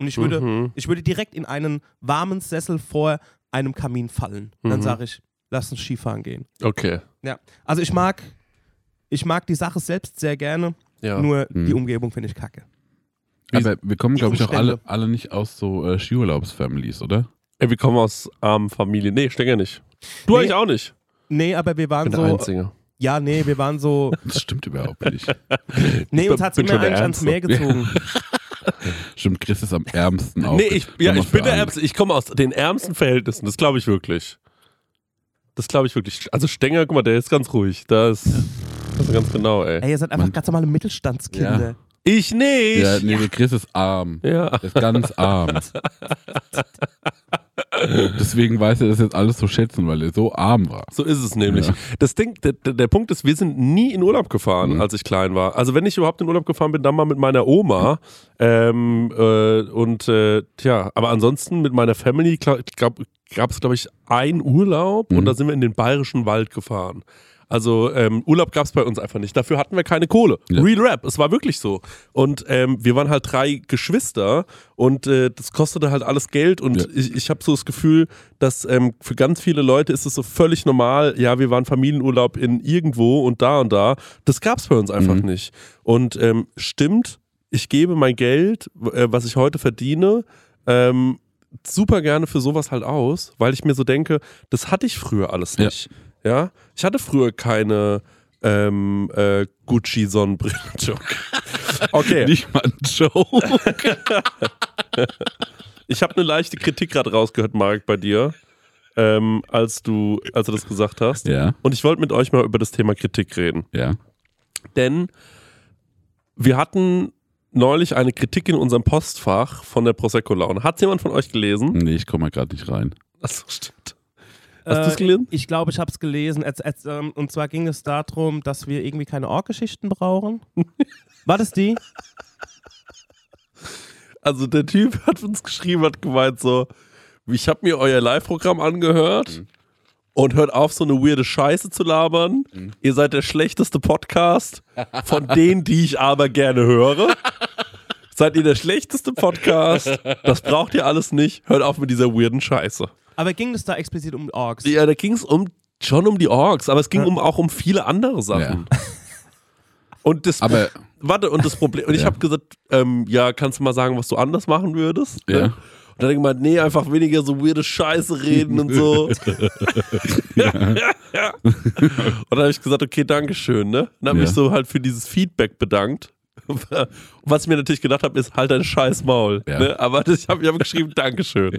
und ich würde, Mhm. ich würde direkt in einen warmen Sessel vor einem Kamin fallen. Dann Mhm. sage ich, lass uns Skifahren gehen. Okay. Ja. Also ich mag, ich mag die Sache selbst sehr gerne, Ja. nur Mhm. die Umgebung finde ich kacke. Aber wir kommen, glaube ich, auch alle, alle nicht aus so äh, Skiurlaubsfamilies, oder? Ey, wir kommen aus armen Familien. Nee, Stenger nicht. Du Nee. eigentlich auch nicht. Nee, aber wir Ich waren bin so. der Einzige. Ja, nee, wir waren so. Das stimmt überhaupt nicht. Nee, uns hat es immer eigentlich ans. Meer gezogen. Stimmt, Chris ist am ärmsten auch. Nee, ich, ja, ich bin der Ärmste. Ich komme aus den ärmsten Verhältnissen. Das glaube ich wirklich. Das glaube ich wirklich. Also Stenger, guck mal, der ist ganz ruhig. Das, das ist ganz genau, ey. Ey, ihr seid einfach Man- ganz normale Mittelstandskinder. Ich nicht. Ja, nee, der Chris ist arm. Ja. Der ist ganz arm. Deswegen weiß er das jetzt alles zu schätzen, weil er so arm war. So ist es nämlich. Ja. Das Ding, der, der Punkt ist, wir sind nie in Urlaub gefahren, Mhm. als ich klein war. Also wenn ich überhaupt in Urlaub gefahren bin, dann mal mit meiner Oma. Ähm, äh, und äh, tja, aber ansonsten mit meiner Family gab es, glaube ich, einen Urlaub und Mhm. da sind wir in den bayerischen Wald gefahren. Also ähm, Urlaub gab es bei uns einfach nicht. Dafür hatten wir keine Kohle. Ja. Real Rap, es war wirklich so. Und ähm, wir waren halt drei Geschwister und äh, das kostete halt alles Geld. Und Ja. ich, ich habe so das Gefühl, dass ähm, für ganz viele Leute ist es so völlig normal, ja, wir waren Familienurlaub in irgendwo und da und da. Das gab es bei uns einfach Mhm. nicht. Und ähm, stimmt, ich gebe mein Geld, äh, was ich heute verdiene, ähm, super gerne für sowas halt aus, weil ich mir so denke, das hatte ich früher alles nicht. Ja, ich hatte früher keine ähm, äh, Gucci-Sonnenbrille. Joke. Okay, Nicht mal ein Joke. ich habe eine leichte Kritik gerade rausgehört, Marc, bei dir, ähm, als du, als du das gesagt hast. Ja, Und ich wollte mit euch mal über das Thema Kritik reden. ja. Denn wir hatten neulich eine Kritik in unserem Postfach von der Prosecco-Laune. Hat jemand von euch gelesen? Nee, ich komme mal gerade nicht rein. Achso, stimmt. Hast du es gelesen? Ich glaube, ich habe es gelesen. Als, als, ähm, und zwar ging es darum, dass wir irgendwie keine Org-Geschichten brauchen. War das die? Also der Typ hat uns geschrieben, hat gemeint so, ich habe mir euer Live-Programm angehört und hört auf, so eine weirde Scheiße zu labern. Ihr seid der schlechteste Podcast von denen, die ich aber gerne höre. Seid ihr der schlechteste Podcast? Das braucht ihr alles nicht. Hört auf mit dieser weirden Scheiße. Aber ging es da explizit um Orks? Ja, da ging es um, schon um die Orks, aber es ging um, auch um viele andere Sachen. Und das, Aber warte, und das Problem, und ich Ja. habe gesagt, ähm, ja, kannst du mal sagen, was du anders machen würdest? Ja. dann hat er gemeint, nee, einfach weniger so weirde Scheiße reden und so. ja. Und dann habe ich gesagt, okay, Dankeschön, ne? Und habe Ja. mich so halt für dieses Feedback bedankt. Was ich mir natürlich gedacht habe, ist halt dein scheiß Maul. Ja. Ne? Aber das, ich habe ich hab geschrieben, Dankeschön.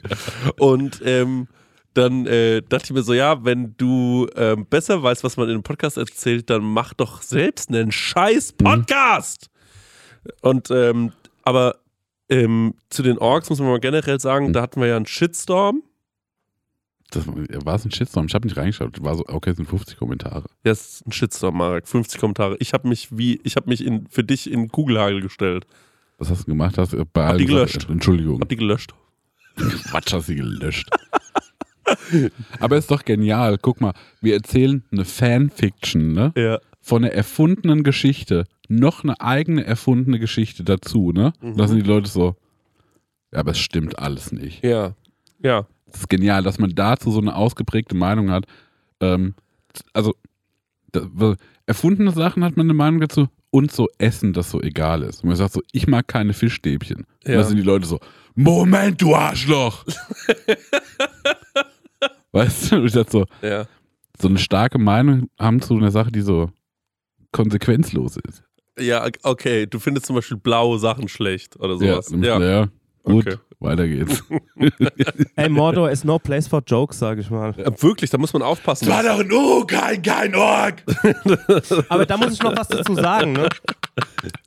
Und ähm, dann äh, dachte ich mir so, ja, wenn du ähm, besser weißt, was man in einem Podcast erzählt, dann mach doch selbst einen scheiß Podcast. Und ähm, aber ähm, zu den Orks muss man mal generell sagen, Mhm. da hatten wir ja einen Shitstorm. Das war es ein Shitstorm. Ich habe nicht reingeschaut. War so, okay, es sind 50 Kommentare. Ja, es ist ein Shitstorm, Marek. 50 Kommentare. Ich habe mich wie, ich habe mich in, für dich in Kugelhagel gestellt. Was hast du gemacht? Hast du bei Hab die gesagt, gelöscht. Entschuldigung. Hab die gelöscht. Quatsch, hast du gelöscht. Aber ist doch genial. Guck mal, wir erzählen eine Fanfiction, ne? Ja. Von einer erfundenen Geschichte. Noch eine eigene erfundene Geschichte dazu, ne? Und da sind die Leute so, ja, aber es stimmt alles nicht. Ja. Ja. Das ist genial, dass man dazu so eine ausgeprägte Meinung hat. Ähm, also, erfundene Sachen hat man eine Meinung dazu und so Essen, das so egal ist. Und man sagt so, ich mag keine Fischstäbchen. Und Ja. da sind die Leute so, Moment, du Arschloch! weißt du, und ich dachte so, Ja. so eine starke Meinung haben zu einer Sache, die so konsequenzlos ist. Ja, okay. Du findest zum Beispiel blaue Sachen schlecht oder sowas. ja, Ja. ja. gut, Okay. Weiter geht's. Ey, Mordor is no place for jokes, sag ich mal. Ja, Wirklich, da muss man aufpassen. doch ein U, kein, kein Org! Aber da muss ich noch was dazu sagen, ne?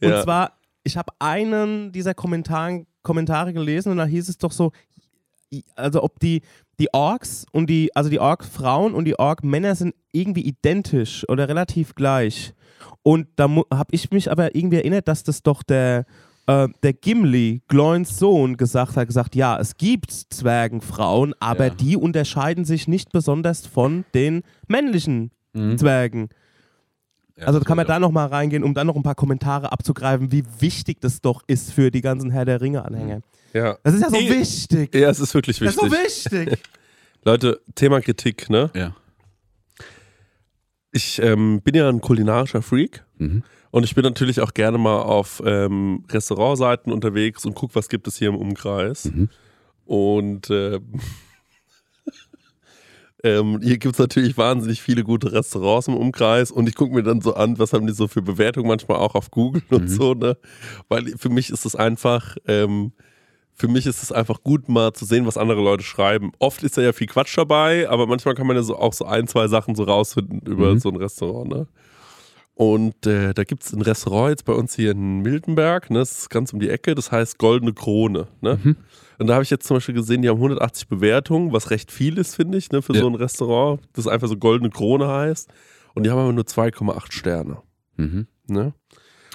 Und Ja. zwar, ich habe einen dieser Kommentaren, Kommentare gelesen und da hieß es doch so, also ob die, die Orks und die, also die Ork-Frauen und die Ork-Männer sind irgendwie identisch oder relativ gleich. Und da habe ich mich aber irgendwie erinnert, dass das doch der, äh, der Gimli, Gloins Sohn, gesagt hat, gesagt, ja, es gibt Zwergenfrauen, aber Ja. die unterscheiden sich nicht besonders von den männlichen Mhm. Zwergen. Also kann man da noch mal reingehen, um dann noch ein paar Kommentare abzugreifen, wie wichtig das doch ist für die ganzen Herr der Ringe-Anhänger. Ja. Das ist ja so Nee. wichtig. ja, es ist wirklich Das ist wichtig. so wichtig. Leute, Thema Kritik, ne? Ja. Ich ähm, bin ja ein kulinarischer Freak Mhm. Und ich bin natürlich auch gerne mal auf ähm, Restaurantseiten unterwegs und gucke, was gibt es hier im Umkreis. Mhm. Und ähm, ähm, hier gibt es natürlich wahnsinnig viele gute Restaurants im Umkreis und ich gucke mir dann so an, was haben die so für Bewertungen manchmal auch auf Google und Mhm. so, ne? Weil für mich ist es einfach, ähm, für mich ist es einfach gut, mal zu sehen, was andere Leute schreiben. Oft ist da ja viel Quatsch dabei, aber manchmal kann man ja so auch so ein, zwei Sachen so rausfinden über Mhm. so ein Restaurant, ne? Und äh, da gibt es ein Restaurant jetzt bei uns hier in Miltenberg, ne? Das ist ganz um die Ecke, das heißt Goldene Krone, ne? Mhm. Und da habe ich jetzt zum Beispiel gesehen, die haben 180 Bewertungen, was recht viel ist, finde ich, ne, für Ja. so ein Restaurant, das einfach so Goldene Krone heißt. Und die haben aber nur 2,8 Sterne. Mhm. Ne?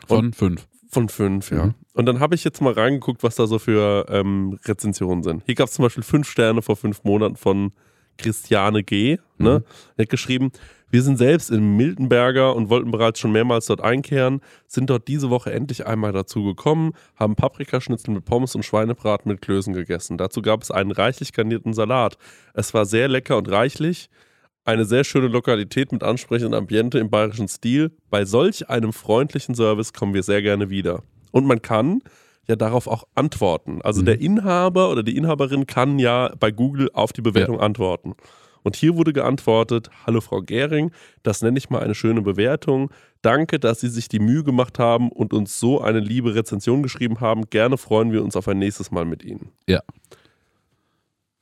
Von fünf. Von fünf, ja. Mhm. Und dann habe ich jetzt mal reingeguckt, was da so für ähm, Rezensionen sind. Hier gab es zum Beispiel fünf Sterne vor fünf Monaten von Christiane G. Ne? Mhm. Er hat geschrieben, wir sind selbst in Miltenberger und wollten bereits schon mehrmals dort einkehren, sind dort diese Woche endlich einmal dazu gekommen, haben Paprikaschnitzel mit Pommes und Schweinebraten mit Klößen gegessen. Dazu gab es einen reichlich garnierten Salat. Es war sehr lecker und reichlich. Eine sehr schöne Lokalität mit ansprechendem Ambiente im bayerischen Stil. Bei solch einem freundlichen Service kommen wir sehr gerne wieder. Und man kann ja darauf auch antworten. Also Mhm. der Inhaber oder die Inhaberin kann ja bei Google auf die Bewertung antworten. Und hier wurde geantwortet, hallo Frau Gehring, das nenne ich mal eine schöne Bewertung. Danke, dass Sie sich die Mühe gemacht haben und uns so eine liebe Rezension geschrieben haben. Gerne freuen wir uns auf ein nächstes Mal mit Ihnen. Ja.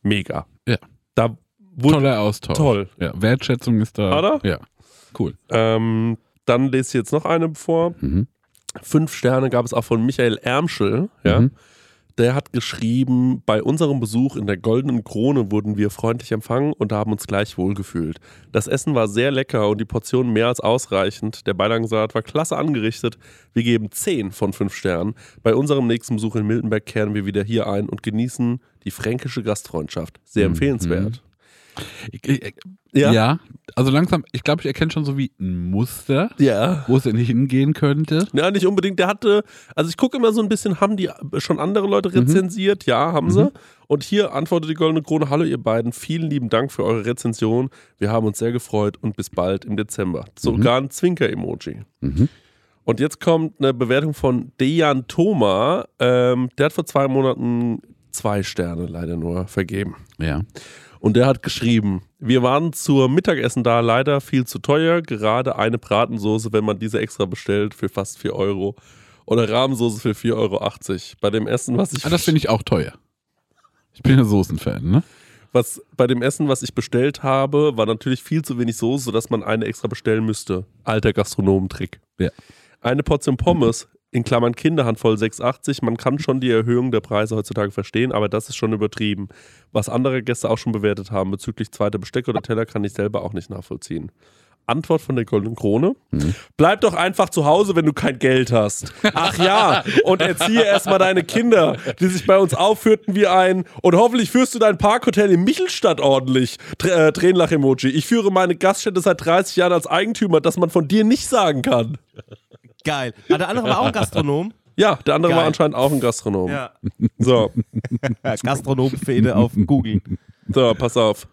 Mega. Ja. Da wurde Toller Austausch. toll. Ja, Wertschätzung ist da. Oder? Ja, cool. Ähm, dann lese ich jetzt noch eine vor. Mhm. Fünf Sterne gab es auch von Michael Ermschel. Ja. Mhm. Der hat geschrieben, bei unserem Besuch in der Goldenen Krone wurden wir freundlich empfangen und haben uns gleich wohlgefühlt. Das Essen war sehr lecker und die Portionen mehr als ausreichend. Der Beilagensalat war klasse angerichtet. Wir geben 10 von 5 Sternen. Bei unserem nächsten Besuch in Miltenberg kehren wir wieder hier ein und genießen die fränkische Gastfreundschaft. Sehr Mhm. Empfehlenswert. Ich, ich, Ja. ja. also langsam, ich glaube, ich erkenne schon so wie ein Muster, Ja. wo es denn hingehen könnte. Ja, nicht unbedingt. Der hatte, also ich gucke immer so ein bisschen, haben die schon andere Leute rezensiert? Ja, haben sie. Und hier antwortet die Goldene Krone, hallo ihr beiden, vielen lieben Dank für eure Rezension. Wir haben uns sehr gefreut und bis bald im Dezember. Sogar ein Zwinker-Emoji. Mhm. Und jetzt kommt eine Bewertung von Dejan Thoma. Ähm, der hat vor zwei Monaten zwei Sterne leider nur vergeben. Ja. Und der hat geschrieben, wir waren zur Mittagessen da, leider viel zu teuer. Gerade eine Bratensoße, wenn man diese extra bestellt, für fast 4 Euro. Oder Rahmensoße für 4,80 Euro. Bei dem Essen, was ich Ah, das finde ich auch teuer. Ich bin ja Soßenfan, ne? was bei dem Essen, was ich bestellt habe, war natürlich viel zu wenig Soße, sodass man eine extra bestellen müsste. Alter Gastronomentrick. Ja. Eine Portion Pommes, in Klammern Kinderhandvoll 6,80. Man kann schon die Erhöhung der Preise heutzutage verstehen, aber das ist schon übertrieben. Was andere Gäste auch schon bewertet haben bezüglich zweiter Besteck oder Teller, kann ich selber auch nicht nachvollziehen. Antwort von der Goldenen Krone. Bleib doch einfach zu Hause, wenn du kein Geld hast. Ach ja, und erziehe erstmal deine Kinder, die sich bei uns aufführten wie ein. Und hoffentlich führst du dein Parkhotel in Michelstadt ordentlich. Tr äh, Tränenlach-Emoji. Ich führe meine Gaststätte seit 30 Jahren als Eigentümer, dass man von dir nicht sagen kann. Geil. Ah, der andere war auch ein Gastronom. Ja, der andere Geil. war anscheinend auch ein Gastronom. Ja. So, Gastronomfede auf Google. so, pass auf.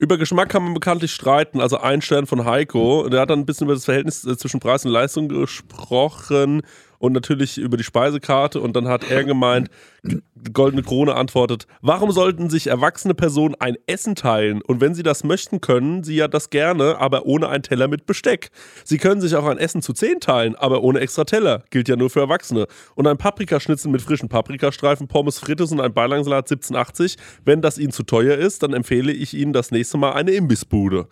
Über Geschmack kann man bekanntlich streiten. Also ein Stern von Heiko. Der hat dann ein bisschen über das Verhältnis äh, zwischen Preis und Leistung gesprochen und natürlich über die Speisekarte. Und dann hat er gemeint, die Goldene Krone antwortet, warum sollten sich erwachsene Personen ein Essen teilen? Und wenn sie das möchten, können sie ja das gerne, aber ohne einen Teller mit Besteck. Sie können sich auch ein Essen zu zehn teilen, aber ohne extra Teller. Gilt ja nur für Erwachsene. Und ein Paprikaschnitzel mit frischen Paprikastreifen, Pommes frites und ein Beilangsalat 17,80. Wenn das Ihnen zu teuer ist, dann empfehle ich Ihnen das nächste Mal eine Imbissbude.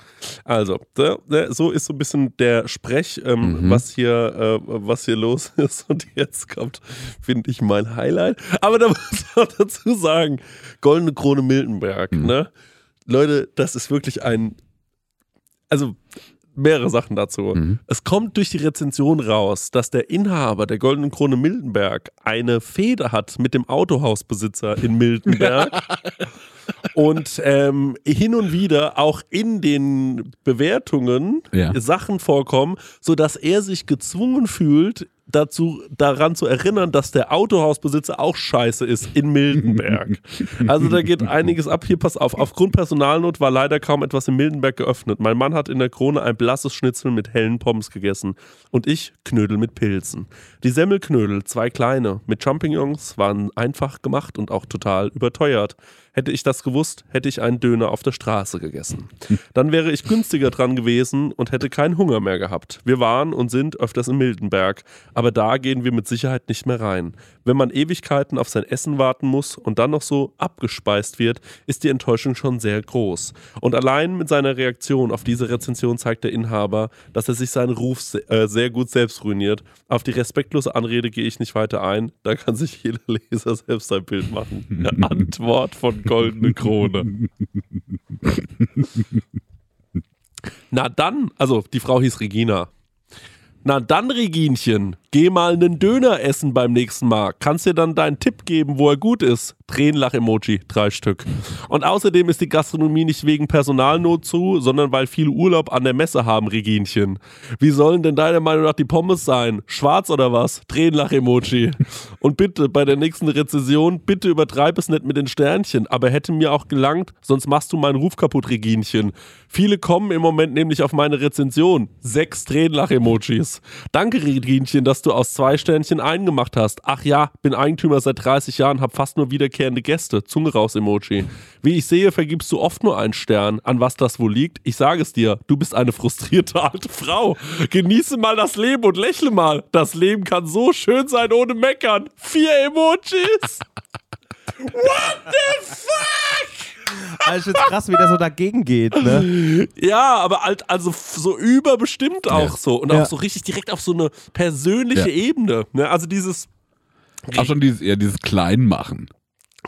Also, da- da- so ist so ein bisschen der Sprech, ähm, was, hier, äh, was hier los ist. Und jetzt kommt, finde ich, mein Highlight. Aber da muss ich auch dazu sagen, Goldene Krone Miltenberg, ne? Leute, das ist wirklich ein, also mehrere Sachen dazu. Es kommt durch die Rezension raus, dass der Inhaber der Goldenen Krone Miltenberg eine Fehde hat mit dem Autohausbesitzer in Miltenberg. und ähm, hin und wieder auch in den Bewertungen Ja. Sachen vorkommen, sodass er sich gezwungen fühlt, dazu daran zu erinnern, dass der Autohausbesitzer auch scheiße ist in Miltenberg. also da geht einiges ab. Hier pass auf, aufgrund Personalnot war leider kaum etwas in Miltenberg geöffnet. Mein Mann hat in der Krone ein blasses Schnitzel mit hellen Pommes gegessen und ich Knödel mit Pilzen. Die Semmelknödel, zwei kleine, mit Champignons, waren einfach gemacht und auch total überteuert. Hätte ich das gewusst, hätte ich einen Döner auf der Straße gegessen. Dann wäre ich günstiger dran gewesen und hätte keinen Hunger mehr gehabt. Wir waren und sind öfters in Miltenberg, aber da gehen wir mit Sicherheit nicht mehr rein. Wenn man Ewigkeiten auf sein Essen warten muss und dann noch so abgespeist wird, ist die Enttäuschung schon sehr groß. Und allein mit seiner Reaktion auf diese Rezension zeigt der Inhaber, dass er sich seinen Ruf äh, sehr gut selbst ruiniert. Auf die respektlose Anrede gehe ich nicht weiter ein. Da kann sich jeder Leser selbst ein Bild machen. Antwort von Goldene Krone. Na dann, also die Frau hieß Regina. Na dann, Reginchen, geh mal einen Döner essen beim nächsten Mal. Kannst dir dann deinen Tipp geben, wo er gut ist. Tränenlach-Emoji, drei Stück. Und außerdem ist die Gastronomie nicht wegen Personalnot zu, sondern weil viele Urlaub an der Messe haben, Reginchen. Wie sollen denn deiner Meinung nach die Pommes sein? Schwarz oder was? Tränenlach-Emoji. Und bitte, bei der nächsten Rezession, bitte übertreib es nicht mit den Sternchen, aber hätte mir auch gelangt, sonst machst du meinen Ruf kaputt, Reginchen. Viele kommen im Moment nämlich auf meine Rezension. Sechs Tränenlach-Emojis. Danke, Reginchen, dass du aus zwei Sternchen eingemacht hast. Ach ja, bin Eigentümer seit 30 Jahren, hab fast nur wiederkehrende Gäste. Zunge raus, Emoji. Wie ich sehe, vergibst du oft nur einen Stern. An was das wohl liegt? Ich sage es dir, du bist eine frustrierte alte Frau. Genieße mal das Leben und lächle mal. Das Leben kann so schön sein ohne Meckern. Vier Emojis. What the fuck? Also ist krass, wie der so dagegen geht, ne? Ja, aber halt, also so überbestimmt auch Ja. so. Und Ja. auch so richtig direkt auf so eine persönliche Ja. Ebene. Ne? Also dieses Auch schon dieses, eher dieses Kleinmachen.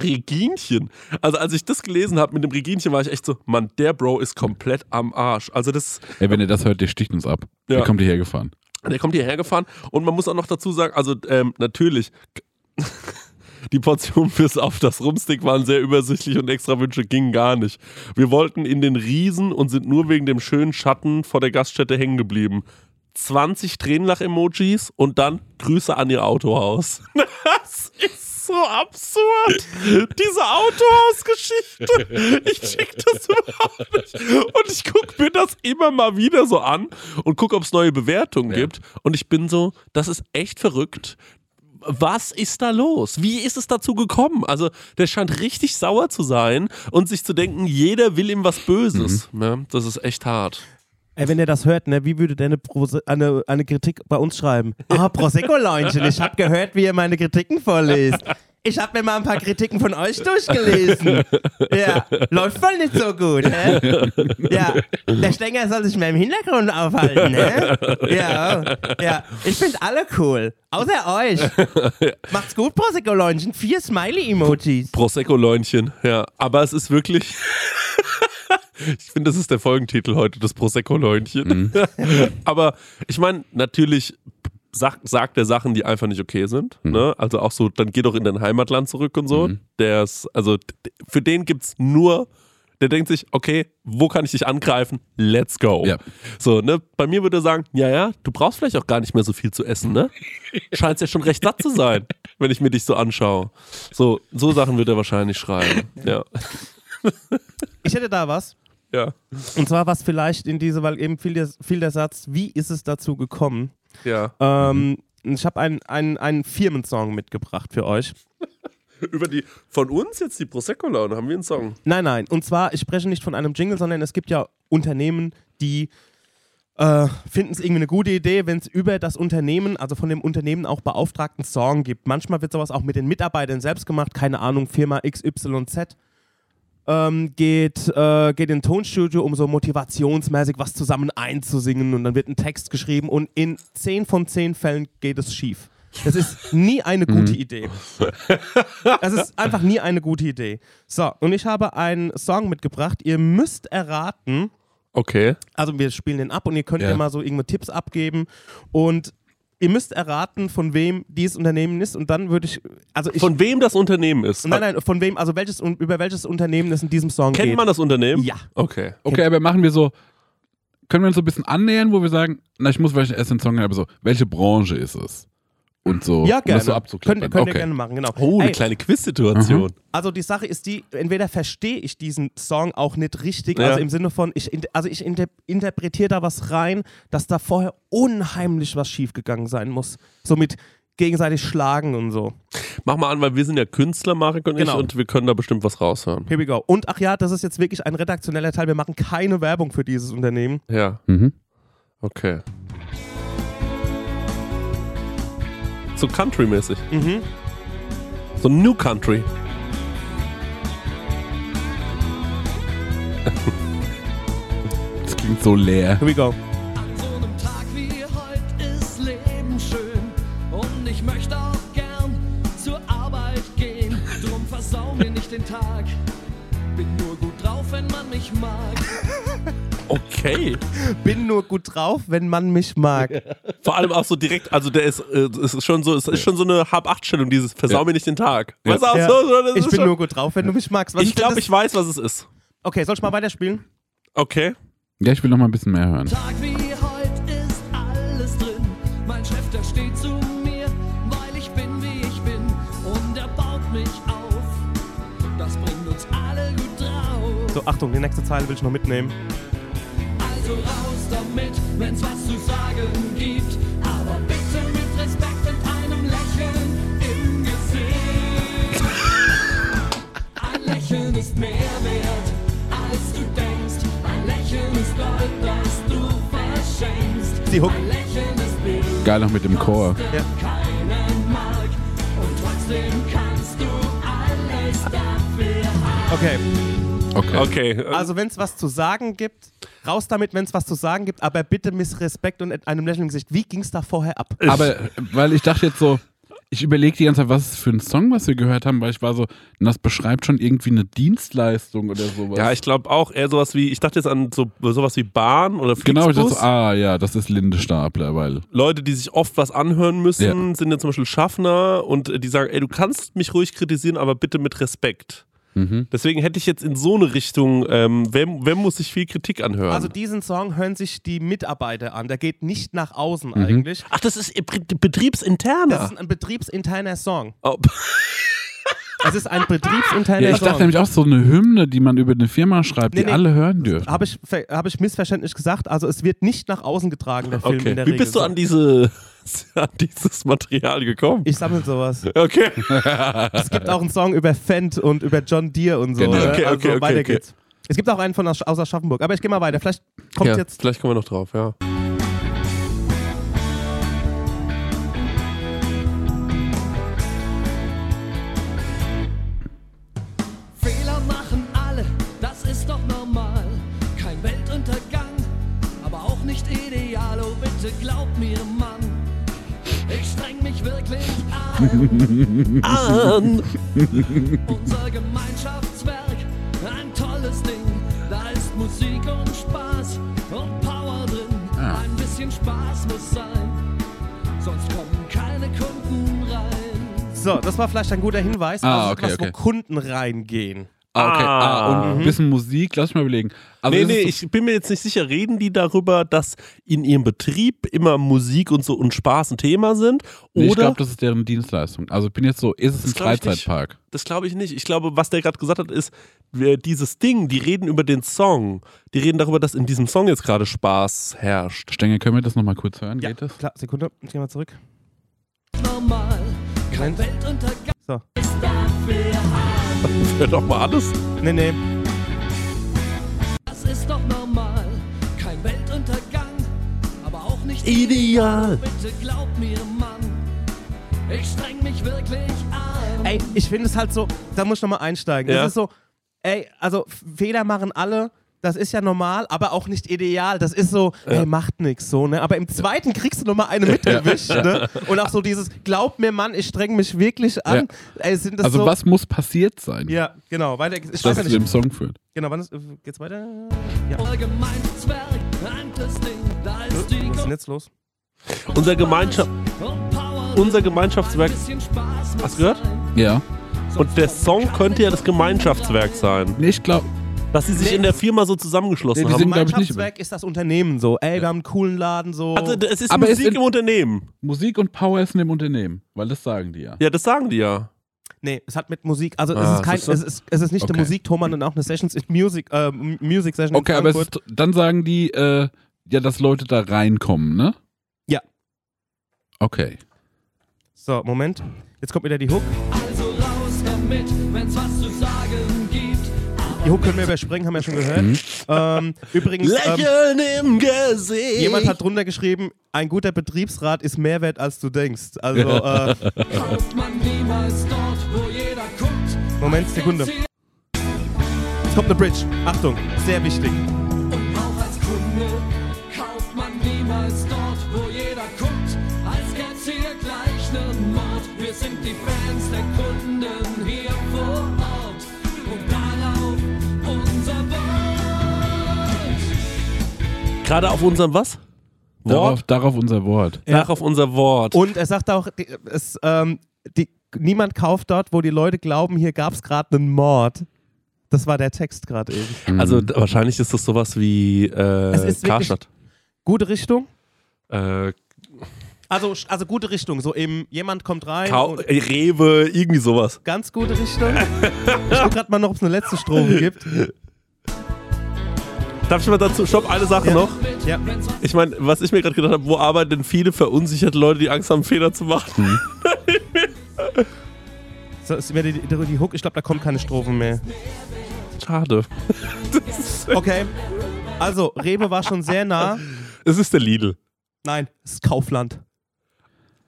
Reginchen. Also als ich das gelesen habe mit dem Reginchen, war ich echt so, Mann, der Bro ist komplett am Arsch. Also das, Ey, wenn ihr das hört, der sticht uns ab. Ja. Der kommt hierher gefahren. der kommt hierher gefahren und man muss auch noch dazu sagen, also ähm, natürlich, die Portionen fürs auf das Rumstick waren sehr übersichtlich und extra Wünsche gingen gar nicht. Wir wollten in den Riesen und sind nur wegen dem schönen Schatten vor der Gaststätte hängen geblieben. 20 Tränenlach-Emojis und dann Grüße an ihr Autohaus. Das ist so absurd. Diese Autohausgeschichte. Ich check das überhaupt nicht. Und ich gucke mir das immer mal wieder so an und gucke, ob es neue Bewertungen gibt. Und ich bin so, das ist echt verrückt was ist da los? Wie ist es dazu gekommen? Also, der scheint richtig sauer zu sein und sich zu denken, jeder will ihm was Böses. Ne? Das ist echt hart. Ey, wenn ihr das hört, ne, wie eine, Prose eine, eine Kritik bei uns schreiben? Ah, Prosecco-Leunchen, ich habe gehört, wie ihr meine Kritiken vorlest. Ich habe mir mal ein paar Kritiken von euch durchgelesen. Ja, läuft voll nicht so gut, ne? Ja, der Stenger soll sich mehr im Hintergrund aufhalten, ne? Ja, ja. Ich finde alle cool. Außer euch. Macht's gut, Prosecco-Leunchen. Vier Smiley-Emojis. Prosecco-Leunchen, ja. Aber es ist wirklich. Ich finde, das ist der Folgentitel heute, das Prosecco-Leunchen. Aber ich meine, natürlich sagt, sagt er Sachen, die einfach nicht okay sind. Ne? Also auch so, dann geh doch in dein Heimatland zurück und so. Der ist, also für den gibt's nur. Der denkt sich, okay, wo kann ich dich angreifen? Let's go. Ja. So, ne? Bei mir würde er sagen, ja, ja, du brauchst vielleicht auch gar nicht mehr so viel zu essen, ne? Scheint ja schon recht satt zu sein, wenn ich mir dich so anschaue. So, so Sachen würde er wahrscheinlich schreiben. Ja. Ich hätte da was. Ja. Und zwar was vielleicht in diese, weil eben fiel der, fiel der Satz, wie ist es dazu gekommen? Ja. Ähm, Ich habe einen, einen, einen Firmensong mitgebracht für euch. Über die, von uns jetzt die Prosecco-Laune, haben wir einen Song. Nein, nein. Und zwar, ich spreche nicht von einem Jingle, sondern es gibt ja Unternehmen, die äh, finden es irgendwie eine gute Idee, wenn es über das Unternehmen, also von dem Unternehmen auch beauftragten Song gibt. Manchmal wird sowas auch mit den Mitarbeitern selbst gemacht, keine Ahnung, Firma XYZ. Ähm, geht, äh, geht in ein Tonstudio, um so motivationsmäßig was zusammen einzusingen und dann wird ein Text geschrieben und in 10 von 10 Fällen geht es schief. Das ist nie eine gute Idee. Das ist einfach nie eine gute Idee. So, und ich habe einen Song mitgebracht. Ihr müsst erraten, Okay. also wir spielen den ab und ihr könnt Ja. ja mal so irgendwo Tipps abgeben und ihr müsst erraten, von wem dieses Unternehmen ist und dann würde ich, also ich, Von wem das Unternehmen ist? nein, nein, von wem, also welches, über welches Unternehmen es in diesem Song Kennt geht. man das Unternehmen? Ja. Okay. Okay, aber machen wir so, können wir uns so ein bisschen annähern, wo wir sagen, na, ich muss vielleicht erst den Song hören, aber so, welche Branche ist es? Und so, Ja, um gerne. das so könnt abzuklären. könnt ihr okay. gerne machen, genau. Oh, eine Ey, kleine Quiz-Situation. Also die Sache ist die, entweder verstehe ich diesen Song auch nicht richtig, Ja. also im Sinne von, ich, also ich inter interpretiere da was rein, dass da vorher unheimlich was schiefgegangen sein muss. So mit gegenseitig schlagen und so. Mach mal an, weil wir sind ja Künstler, Marek und ich, Genau. und wir können da bestimmt was raushören. Here we go. Und ach ja, das ist jetzt wirklich ein redaktioneller Teil. Wir machen keine Werbung für dieses Unternehmen. Ja, Mhm. okay. So Country-mäßig. Mhm. So New Country. Das klingt so leer. Here we go. An so einem Tag wie heute ist Leben schön und ich möchte auch gern zur Arbeit gehen. Drum versau mir nicht den Tag. Bin nur gut drauf, wenn man mich mag. Okay. Bin nur gut drauf, wenn man mich mag. Vor allem auch so direkt, also der ist, äh, es ist schon so, es ist schon so eine Hab-Acht-Stellung, dieses Versau Ja. mir nicht den Tag. Ja. Weißt du, auch Ja. so, so, das Ich ist bin schon, nur gut drauf, wenn du mich magst. Was ich glaube, ich weiß, was es ist. Okay, soll ich mal weiterspielen? Okay. Ja, ich will noch mal ein bisschen mehr hören. Tag wie heute ist alles drin. Mein Chef, der steht zu mir, weil ich bin, wie ich bin. Und er baut mich auf. Das bringt uns alle gut drauf. So, Achtung, die nächste Zeile will ich noch mitnehmen. Wenn's was zu sagen gibt. Aber bitte mit Respekt und einem Lächeln im Gesicht. Ein Lächeln ist mehr wert, als du denkst. Ein Lächeln ist Gold, das du verschenkst. Die Hook. Ein Lächeln ist Bild, Geil noch mit dem Chor. Ja. keinen mag. Und trotzdem kannst du alles dafür haben. Okay, Okay. Okay. also wenn es was zu sagen gibt, raus damit, wenn es was zu sagen gibt, aber bitte mit Respekt und einem Lächeln im Gesicht. Wie ging es da vorher ab? Aber weil ich dachte jetzt so, ich überlege die ganze Zeit, was ist für ein Song, was wir gehört haben, weil ich war so, das beschreibt schon irgendwie eine Dienstleistung oder sowas. Ja, ich glaube auch eher sowas wie, ich dachte jetzt an so, sowas wie Bahn oder Flixbus. Genau, ich dachte so, ah ja, das ist Linde Stapler, weil. Leute, die sich oft was anhören müssen, Ja. sind ja zum Beispiel Schaffner und die sagen, ey, du kannst mich ruhig kritisieren, aber bitte mit Respekt. Mhm. Deswegen hätte ich jetzt in so eine Richtung, ähm, wer, wer muss sich viel Kritik anhören? Also diesen Song hören sich die Mitarbeiter an. Der geht nicht nach außen Mhm. eigentlich. Ach, das ist betriebsinterner. Das ist ein betriebsinterner Song. Oh. Es ist ein betriebsinterner Ja, ich dachte nämlich auch so eine Hymne, die man über eine Firma schreibt, Nee, die nee. alle hören dürfen. Habe ich, hab ich missverständlich gesagt. Also es wird nicht nach außen getragen, der Film in Okay. der Wie Regel. bist du an, diese, an dieses Material gekommen? Ich sammle sowas. Okay. Es gibt auch einen Song über Fendt und über John Deere und so. Genau. ne? Okay, also okay, okay, weiter okay. geht's. Es gibt auch einen von aus, aus Aschaffenburg. Aber ich gehe mal weiter. Vielleicht kommt ja, jetzt. Vielleicht kommen wir noch drauf, ja. An. Unser Gemeinschaftswerk, ein tolles Ding. Da ist Musik und Spaß und Power drin. Ah. Ein bisschen Spaß muss sein, sonst kommen keine Kunden rein. So, das war vielleicht ein guter Hinweis. Ah, also okay, was, okay. wo Kunden reingehen. Ah, okay. Ah, und Ah. ein bisschen Musik, lass mich mal überlegen. Also nee, nee, so- ich bin mir jetzt nicht sicher, reden die darüber, dass in ihrem Betrieb immer Musik und so und Spaß ein Thema sind? Oder? Nee, ich glaube, das ist deren Dienstleistung. Also ich bin jetzt so, ist es Das ein. Freizeitpark? Das glaube ich nicht. Ich glaube, was der gerade gesagt hat, ist, wir- dieses Ding, die reden über den Song. Die reden darüber, dass in diesem Song jetzt gerade Spaß herrscht. Stenger, können wir das nochmal kurz hören? Ja, Geht das? klar. Sekunde. Ich geh mal zurück. Normal, kein. Weltuntergang So. ist dafür Hör doch mal alles. Nee, nee. Das ist doch normal, kein Weltuntergang, aber auch nicht Ideal. Bitte glaub mir, Mann, ich streng mich wirklich an. Ey, ich finde es halt so, da muss ich nochmal einsteigen. Ja. Das ist so, ey, also Fehler machen alle, das ist ja normal, aber auch nicht ideal. Das ist so, ey, macht nix so, ne? Aber im zweiten kriegst du nochmal eine mit erwischt, ne? Und auch so dieses, glaub mir, Mann, ich streng mich wirklich an. Ey, sind das Also so, was muss passiert sein, Ja, genau, weiter. Ich weiß dass ja es zu dem nicht. Song führt? Genau, wann ist, äh, geht's weiter? Ja. Unser Gemeinschaftswerk, ein das Ding, da ist die Was ist denn jetzt los? Unser, Gemeinschaft, unser Gemeinschaftswerk. Hast du gehört? Ja. Und der Song könnte ja das Gemeinschaftswerk sein. Nee, ich glaube, Dass sie sich Nee. in der Firma so zusammengeschlossen Nee, haben. Gemeinschaftswerk ist das Unternehmen so. Ey, wir haben einen coolen Laden so. Also, es ist Aber Musik sind- im Unternehmen. Musik und Power ist in dem Unternehmen, weil das sagen die ja. Ja, das sagen die ja. Nee, es hat mit Musik, also Ah, es ist kein, du? es ist, es ist nicht Okay. eine Musik-Thomas, sondern auch eine Sessions in Music, äh, Music Session Okay, in aber ist, dann sagen die, äh, ja, dass Leute da reinkommen, ne? Ja. Okay. So, Moment. Jetzt kommt wieder die Hook. Also raus damit, wenn's was. Die Hook können wir überspringen, haben wir schon gehört. Mhm. Ähm, übrigens, ähm, Lächeln im Gesicht. jemand hat drunter geschrieben, ein guter Betriebsrat ist mehr wert, als du denkst. Also, äh, Kauft man niemals dort, wo jeder guckt. Moment, Sekunde. Jetzt kommt eine Bridge. Achtung, sehr wichtig. Und auch als Kunde kauft man niemals dort, wo jeder guckt. Als gäb's hier gleich nen Mord. Wir sind die Fans der Kunden Gerade auf unserem was? Darauf, Wort? darauf unser Wort. Nach auf unser Wort. Und er sagt auch, es, ähm, die, niemand kauft dort, wo die Leute glauben, hier gab es gerade einen Mord. Das war der Text gerade eben. also d- wahrscheinlich ist das sowas wie Es äh, Karstadt. Gute Richtung? Äh, Also, also gute Richtung. So eben, jemand kommt rein. Kau und äh, Rewe, irgendwie sowas. ganz gute Richtung. Ich guck gerade mal noch, ob es eine letzte Strophe gibt. Darf ich mal dazu, stopp, eine Sache Ja. noch. Ja. Ich meine, was ich mir gerade gedacht habe, wo arbeiten denn viele verunsicherte Leute, die Angst haben, Fehler zu machen? So, ist wieder die, die, die Hook. Ich glaube, da kommt keine Strophen mehr. Schade. Okay. Also, Rewe war schon sehr nah. Es ist der Lidl. Nein, es ist Kaufland.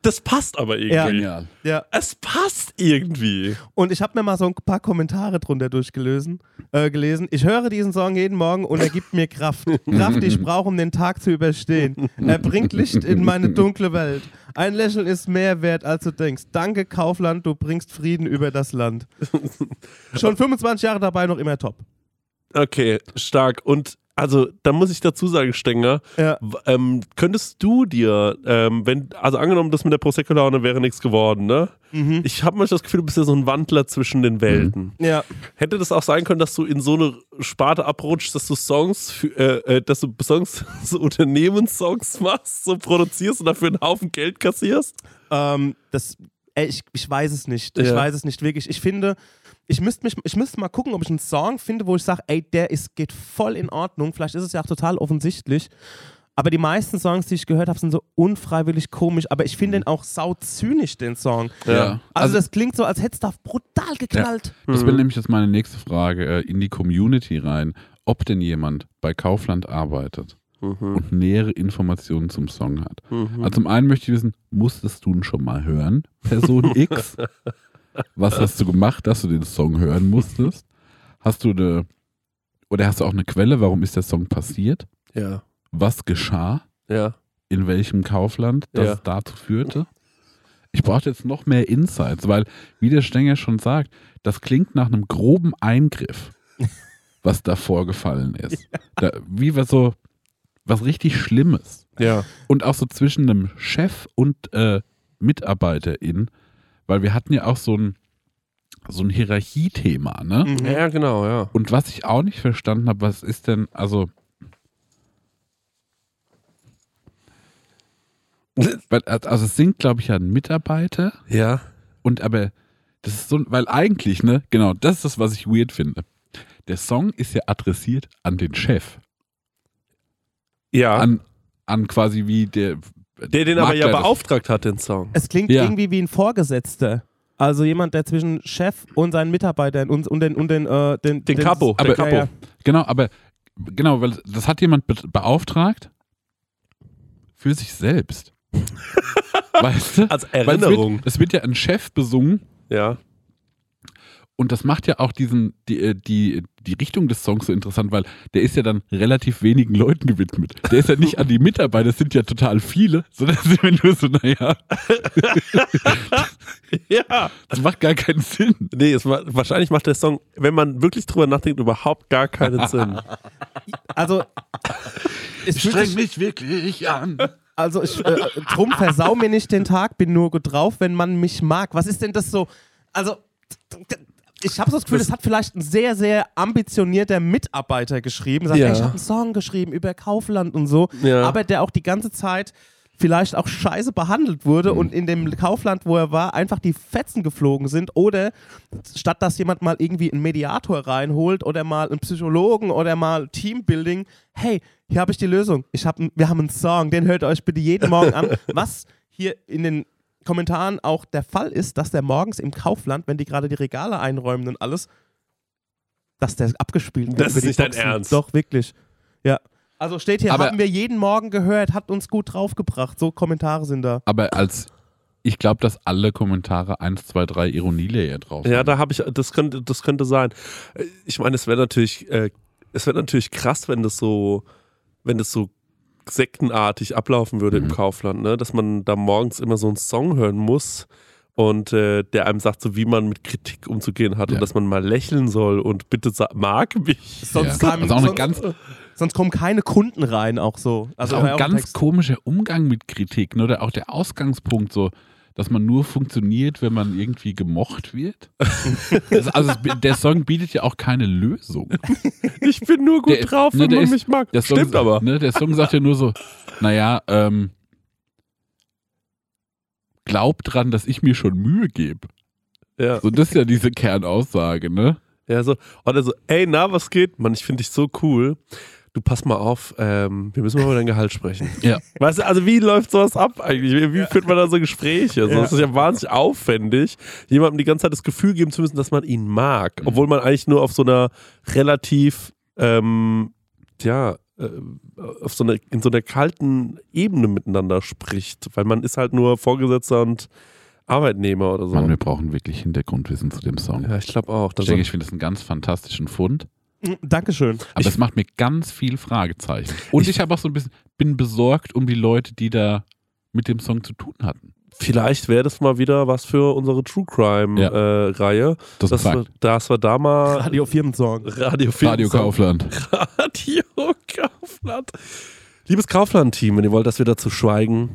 Das passt aber irgendwie. Ja. Genial. Ja. Es passt irgendwie. Und ich habe mir mal so ein paar Kommentare drunter durchgelesen, äh, gelesen. Ich höre diesen Song jeden Morgen und er gibt mir Kraft. Kraft, die ich brauche, um den Tag zu überstehen. Er bringt Licht in meine dunkle Welt. Ein Lächeln ist mehr wert, als du denkst. Danke, Kaufland, du bringst Frieden über das Land. Schon 25 Jahre dabei, noch immer top. Okay, stark. Und also, da muss ich dazu sagen, Stenger, Ja. ähm, könntest du dir, ähm, wenn, also angenommen, das mit der Prosecco-Laune wäre nichts geworden, ne? Mhm. Ich habe manchmal das Gefühl, du bist ja so ein Wandler zwischen den Welten. Ja. Hätte das auch sein können, dass du in so eine Sparte abrutschst, dass du Songs, für, äh, äh, dass du Songs, so Unternehmenssongs machst, so produzierst und dafür einen Haufen Geld kassierst? Ähm, das ey, ich, ich weiß es nicht. Ich Ja. weiß es nicht wirklich. Ich finde, ich müsste müsste mal gucken, ob ich einen Song finde, wo ich sage, ey, der ist, geht voll in Ordnung. Vielleicht ist es ja auch total offensichtlich. Aber die meisten Songs, die ich gehört habe, sind so unfreiwillig komisch. Aber ich finde den auch sau zynisch, den Song. Ja. Also, das klingt so, als hätte es da brutal geknallt. Das wäre nämlich jetzt meine nächste Frage äh, in die Community rein, ob denn jemand bei Kaufland arbeitet und nähere Informationen zum Song hat. Also zum einen möchte ich wissen, musstest du ihn schon mal hören, Person X? Was hast du gemacht, dass du den Song hören musstest? Hast du eine, oder hast du auch eine Quelle, warum ist der Song passiert? Ja. Was geschah? Ja. in welchem Kaufland das Ja. dazu führte. Ich brauche jetzt noch mehr Insights, weil, wie der Stenger schon sagt, das klingt nach einem groben Eingriff, was da vorgefallen ist. Da, wie was so, was richtig Schlimmes. Ja. Und auch so zwischen einem Chef und äh, Mitarbeiterin, weil wir hatten ja auch so ein, so ein Hierarchiethema, ne? Mhm. Ja, genau, ja. Und was ich auch nicht verstanden habe, was ist denn, also. Also es sind, glaube ich, ja Mitarbeiter Ja. und aber das ist so, weil eigentlich, ne, genau, das ist das, was ich weird finde. Der Song ist ja adressiert an den Chef. Ja. An, an quasi wie der. Der den aber ja beauftragt hat, den Song. Es klingt Ja. irgendwie wie ein Vorgesetzter. Also jemand, der zwischen Chef und seinen Mitarbeitern und, und den, und den, äh, den, Den Capo. Aber- den Capo. Ja, ja. Genau, aber genau, weil das hat jemand be beauftragt für sich selbst. weißt du? Als Weil Erinnerung. Es wird, es wird ja ein Chef besungen Ja. Und das macht ja auch diesen, die, äh, die, die Richtung des Songs so interessant, weil der ist ja dann relativ wenigen Leuten gewidmet. Der ist ja nicht an die Mitarbeiter, es sind ja total viele, sondern sind wir nur so, naja, Ja. das macht gar keinen Sinn. Nee, es war, wahrscheinlich macht der Song, wenn man wirklich drüber nachdenkt, überhaupt gar keinen Sinn. Also, es sich, mich wirklich an. also ich, äh, drum versau mir nicht den Tag, bin nur gut drauf, wenn man mich mag. Was ist denn das so? Also, ich habe so das Gefühl, das hat vielleicht ein sehr, sehr ambitionierter Mitarbeiter geschrieben. Sagt, Ja. ey, ich habe einen Song geschrieben über Kaufland und so, Ja. aber der auch die ganze Zeit vielleicht auch scheiße behandelt wurde und in dem Kaufland, wo er war, einfach die Fetzen geflogen sind oder statt dass jemand mal irgendwie einen Mediator reinholt oder mal einen Psychologen oder mal Teambuilding, hey, hier habe ich die Lösung. Ich hab, wir haben einen Song, den hört euch bitte jeden Morgen an. Was hier in den Kommentaren auch der Fall ist, dass der morgens im Kaufland, wenn die gerade die Regale einräumen und alles, dass der abgespielt wird. Das ist nicht dein Boxen. Ernst. Doch, wirklich. Ja. Also steht hier, Aber- haben wir jeden Morgen gehört, hat uns gut draufgebracht. So Kommentare sind da. Aber als, ich glaube, dass alle Kommentare 1, 2, 3 Ironielayer drauf Ja, haben. da habe ich, das könnte, das könnte sein. Ich meine, es wäre natürlich, äh, es wäre natürlich krass, wenn das so, wenn das so sektenartig ablaufen würde Mhm. im Kaufland, ne? dass man da morgens immer so einen Song hören muss und äh, der einem sagt, so wie man mit Kritik umzugehen hat Ja. und dass man mal lächeln soll und bitte mag mich. Sonst, Ja. Also auch eine sonst, ganz, sonst kommen keine Kunden rein, auch so. also auch ein auch ganz Text. komischer Umgang mit Kritik, ne? Oder auch der Ausgangspunkt so, dass man nur funktioniert, wenn man irgendwie gemocht wird. Das- also es- der Song bietet ja auch keine Lösung. Ich bin nur gut Der- drauf, ne, wenn man ist- mich mag. Der Song, Stimmt aber. Ne, der Song sagt ja nur so, naja, ähm, glaub dran, dass ich mir schon Mühe gebe. Ja. So, das ist ja diese Kernaussage, ne? Ja, so, oder so, ey, na, was geht? Mann, ich finde dich so cool. Du pass mal auf, ähm, wir müssen mal über dein Gehalt sprechen. Ja. Weißt du, also wie läuft sowas ab eigentlich? Wie, wie führt man da so Gespräche? So, Ja. Das ist ja wahnsinnig aufwendig, jemandem die ganze Zeit das Gefühl geben zu müssen, dass man ihn mag. Obwohl man eigentlich nur auf so einer relativ, ähm, ja, äh, auf so einer, in so einer kalten Ebene miteinander spricht. Weil man ist halt nur Vorgesetzter und Arbeitnehmer oder so. Mann, wir brauchen wirklich Hintergrundwissen zu dem Song. ja, ich glaube auch. Ich denke, ich finde das einen ganz fantastischen Fund. Mm, Dankeschön. Aber Ich- es macht mir ganz viel Fragezeichen. Und ich, habe auch so ein bisschen, bin besorgt um die Leute, die da mit dem Song zu tun hatten. Vielleicht wäre das mal wieder was für unsere True Crime Ja. äh, Reihe. Das Dass ist ein wir, Fakt. dass wir da mal Radio Firmensong. Radio, Radio Kaufland. Radio Kaufland. Liebes Kaufland-Team, wenn ihr wollt, dass wir dazu schweigen,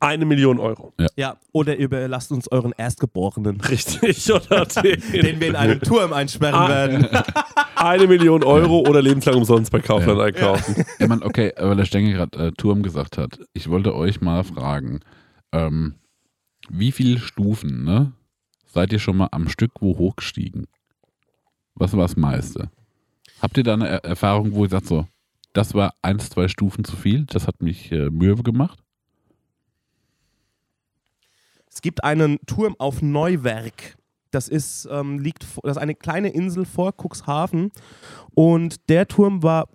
eine Million Euro. Ja, oder überlasst uns euren Erstgeborenen, Richtig, oder den, den wir in einem Turm einsperren Ah. werden. eine Million Euro oder lebenslang umsonst bei Kaufland Ja. einkaufen. Ich meine, okay, weil der Stengel gerade äh, Turm gesagt hat. Ich wollte euch mal fragen, ähm, Wie viele Stufen, ne? Seid ihr schon mal am Stück wo hochgestiegen? Was war das meiste? Habt ihr da eine er Erfahrung, wo ihr sagt so, das war eins, zwei Stufen zu viel, das hat mich äh, Mühe gemacht? Es gibt einen Turm auf Neuwerk. Das ist, ähm, liegt, das ist eine kleine Insel vor Cuxhaven. Und der Turm war,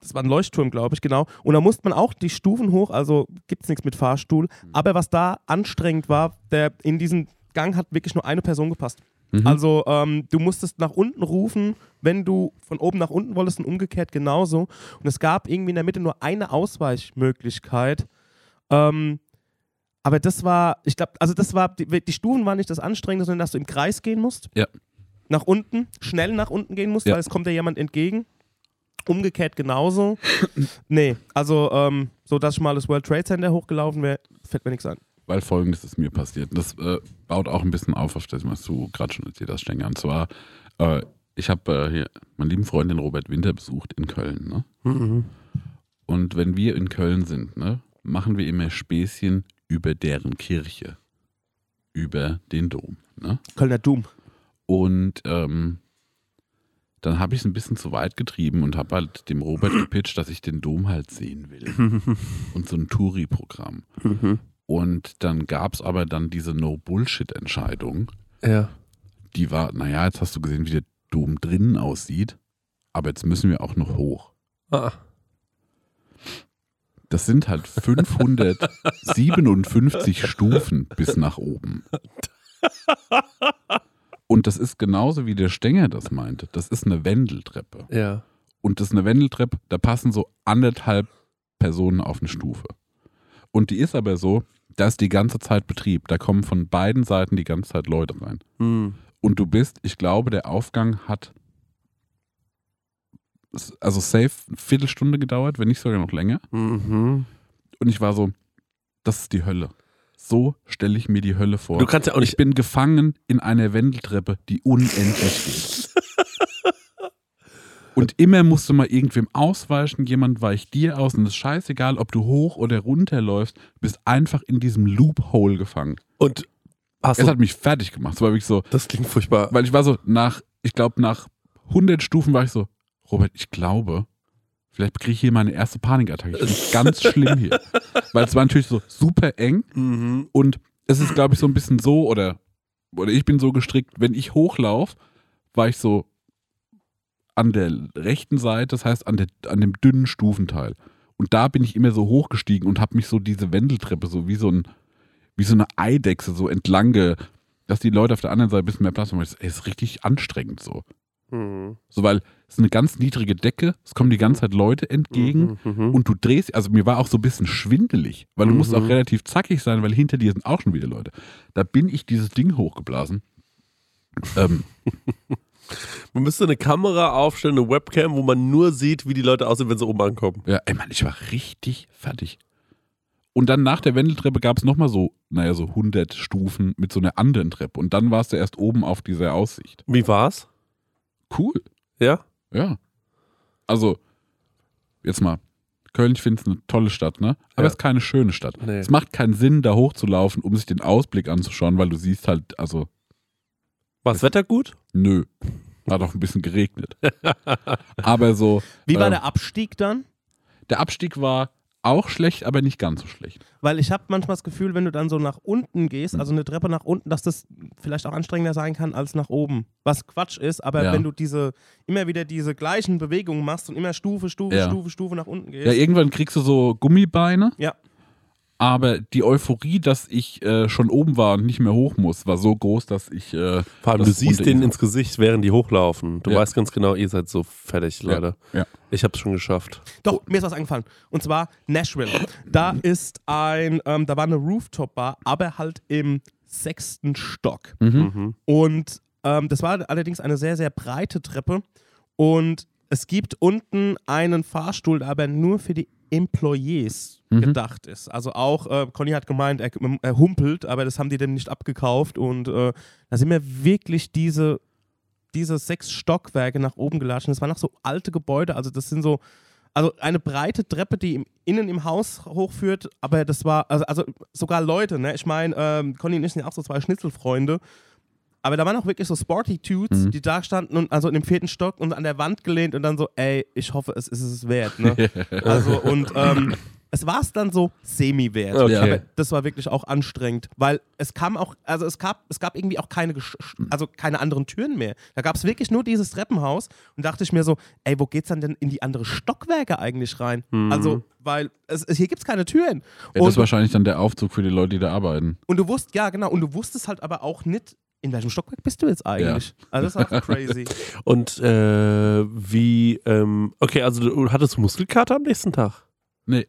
das war ein Leuchtturm, glaube ich, genau. Und da musste man auch die Stufen hoch, also gibt es nichts mit Fahrstuhl. Aber was da anstrengend war, der, in diesen Gang hat wirklich nur eine Person gepasst. Mhm. Also ähm, du musstest nach unten rufen, wenn du von oben nach unten wolltest und umgekehrt genauso. Und es gab irgendwie in der Mitte nur eine Ausweichmöglichkeit. Ähm, aber das war, ich glaube, also das war, die, die Stufen waren nicht das Anstrengende, sondern dass du im Kreis gehen musst. Ja. Nach unten, schnell nach unten gehen musst, Ja. weil es kommt dir jemand entgegen. Umgekehrt genauso. nee, also ähm, so, dass ich mal das World Trade Center hochgelaufen wäre, fällt mir nichts an. Weil folgendes ist mir passiert. Das äh, baut auch ein bisschen auf, auf das, was du gerade schon erzählt hast, Stenger. Und zwar, äh, ich habe äh, hier meinen lieben Freund, den Robert Winter, besucht in Köln. Ne? Mhm. Und wenn wir in Köln sind, ne, machen wir immer Späßchen über deren Kirche. Über den Dom. Ne? Kölner Doom. Und ähm, dann habe ich es ein bisschen zu weit getrieben und habe halt dem Robert gepitcht, dass ich den Dom halt sehen will. und so ein Touri-Programm. Mhm. Und dann gab es aber dann diese No-Bullshit-Entscheidung. Ja. Die war, naja, jetzt hast du gesehen, wie der Dom drinnen aussieht, aber jetzt müssen wir auch noch hoch. Ah. Das sind halt 557 Stufen bis nach oben. Und das ist genauso wie der Stenger das meinte. Das ist eine Wendeltreppe. Ja. Und das ist eine Wendeltreppe, da passen so anderthalb Personen auf eine Stufe. Und die ist aber so, da ist die ganze Zeit Betrieb. Da kommen von beiden Seiten die ganze Zeit Leute rein. Hm. Und du bist, ich glaube, der Aufgang hat also safe eine Viertelstunde gedauert, wenn nicht sogar noch länger. Mhm. Und ich war so, das ist die Hölle. So stelle ich mir die Hölle vor. Du kannst ja auch ich nicht. bin gefangen in einer Wendeltreppe, die unendlich geht. Und immer musst du mal irgendwem ausweichen, jemand weicht dir aus und es ist scheißegal, ob du hoch oder runter läufst, bist einfach in diesem Loophole gefangen. Und hast Es du. hat mich fertig gemacht. Es war wirklich so, Das klingt furchtbar. weil ich war so, nach, ich glaube, nach 100 Stufen war ich so, Robert, ich glaube, vielleicht kriege ich hier meine erste Panikattacke. Ich finde ganz schlimm hier. Weil es war natürlich so super eng Mhm. und es ist, glaube ich, so ein bisschen so, oder, oder ich bin so gestrickt, wenn ich hochlaufe, war ich so an der rechten Seite, das heißt an, der, an dem dünnen Stufenteil. Und da bin ich immer so hochgestiegen und habe mich so diese Wendeltreppe so wie so ein, wie so eine Eidechse so entlang, dass die Leute auf der anderen Seite ein bisschen mehr Platz haben. Es ist richtig anstrengend so. Mhm. So, weil es ist eine ganz niedrige Decke, es kommen die ganze Zeit Leute entgegen Mhm. Mhm. und du drehst, also mir war auch so ein bisschen schwindelig, weil du musst Mhm. auch relativ zackig sein, weil hinter dir sind auch schon wieder Leute. Da bin ich dieses Ding hochgeblasen. Ähm, Man müsste eine Kamera aufstellen, eine Webcam, wo man nur sieht, wie die Leute aussehen, wenn sie oben ankommen. ja, ey Mann, ich war richtig fertig. Und dann nach der Wendeltreppe gab es nochmal so, naja, so 100 Stufen mit so einer anderen Treppe. Und dann warst du erst oben auf dieser Aussicht. Wie war's? Cool. Ja? Ja. Also, jetzt mal, Köln, ich finde es eine tolle Stadt, ne? Aber Ja. es ist keine schöne Stadt. Nee. Es macht keinen Sinn, da hochzulaufen, um sich den Ausblick anzuschauen, weil du siehst halt, also, War das Wetter gut? nö. Hat auch ein bisschen geregnet. Aber so, Wie war Ähm. der Abstieg dann? der Abstieg war auch schlecht, aber nicht ganz so schlecht. Weil ich habe manchmal das Gefühl, wenn du dann so nach unten gehst, also eine Treppe nach unten, dass das vielleicht auch anstrengender sein kann als nach oben. Was Quatsch ist, aber Ja. wenn du diese immer wieder diese gleichen Bewegungen machst und immer Stufe, Stufe, Ja. Stufe, Stufe nach unten gehst. Ja, irgendwann kriegst du so Gummibeine. Ja. Aber die Euphorie, dass ich äh, schon oben war und nicht mehr hoch muss, war so groß, dass ich. Äh, Vor allem, du siehst denen ins Gesicht, während die hochlaufen. Du Ja. weißt ganz genau, ihr seid so fertig, Leute. ja. Ich hab's schon geschafft. Doch, mir ist was eingefallen. Und zwar Nashville. Da ist ein, ähm, da war eine Rooftop-Bar, aber halt im sechsten Stock. Mhm. Mhm. Und ähm, das war allerdings eine sehr, sehr breite Treppe. Und es gibt unten einen Fahrstuhl, der aber nur für die Employees Mhm. gedacht ist. Also auch, äh, Conny hat gemeint, er, er humpelt, aber das haben die dem nicht abgekauft. Und äh, da sind mir wirklich diese, diese sechs Stockwerke nach oben gelatscht. Das waren noch so alte Gebäude, also das sind so, also eine breite Treppe, die im, innen im Haus hochführt, aber das war, also, also sogar Leute, ne? Ich meine, ähm, Conny und ich sind ja auch so zwei Schnitzelfreunde. Aber da waren auch wirklich so Sporty Dudes, Mhm. die da standen und also in dem vierten Stock und an der Wand gelehnt und dann so, ey, ich hoffe, es ist es wert. Ne? also und ähm, es war es dann so semi-wert. Okay. Aber das war wirklich auch anstrengend, weil es kam auch, also es gab, es gab irgendwie auch keine, also keine anderen Türen mehr. Da gab es wirklich nur dieses Treppenhaus und dachte ich mir so, ey, wo geht's dann denn in die andere Stockwerke eigentlich rein? Also, weil es, es, hier gibt's keine Türen. Ja, das Und- ist wahrscheinlich dann der Aufzug für die Leute, die da arbeiten. und du wusst, ja, genau, und du wusstest halt aber auch nicht, in welchem Stockwerk bist du jetzt eigentlich? Also das ist so crazy. Und äh, wie, ähm, okay, also du hattest Muskelkater am nächsten Tag? Nee.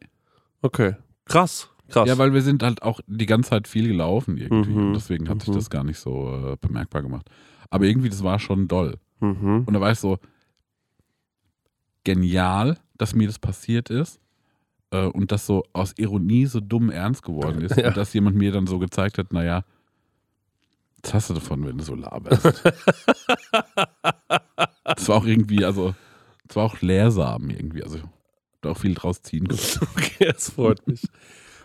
Okay. Krass. Krass. Ja, weil wir sind halt auch die ganze Zeit viel gelaufen irgendwie. Mhm. Und deswegen hat sich Mhm. das gar nicht so äh, bemerkbar gemacht. Aber irgendwie, das war schon doll. mhm. Und da war ich so genial, dass mir das passiert ist. Äh, und das so aus Ironie so dumm ernst geworden ist. Ja. Und dass jemand mir dann so gezeigt hat, naja, was hast du davon, wenn du so laberst? das war auch irgendwie, also, es war auch Leersamen irgendwie. Also, da auch viel draus ziehen können. Okay, das freut mich.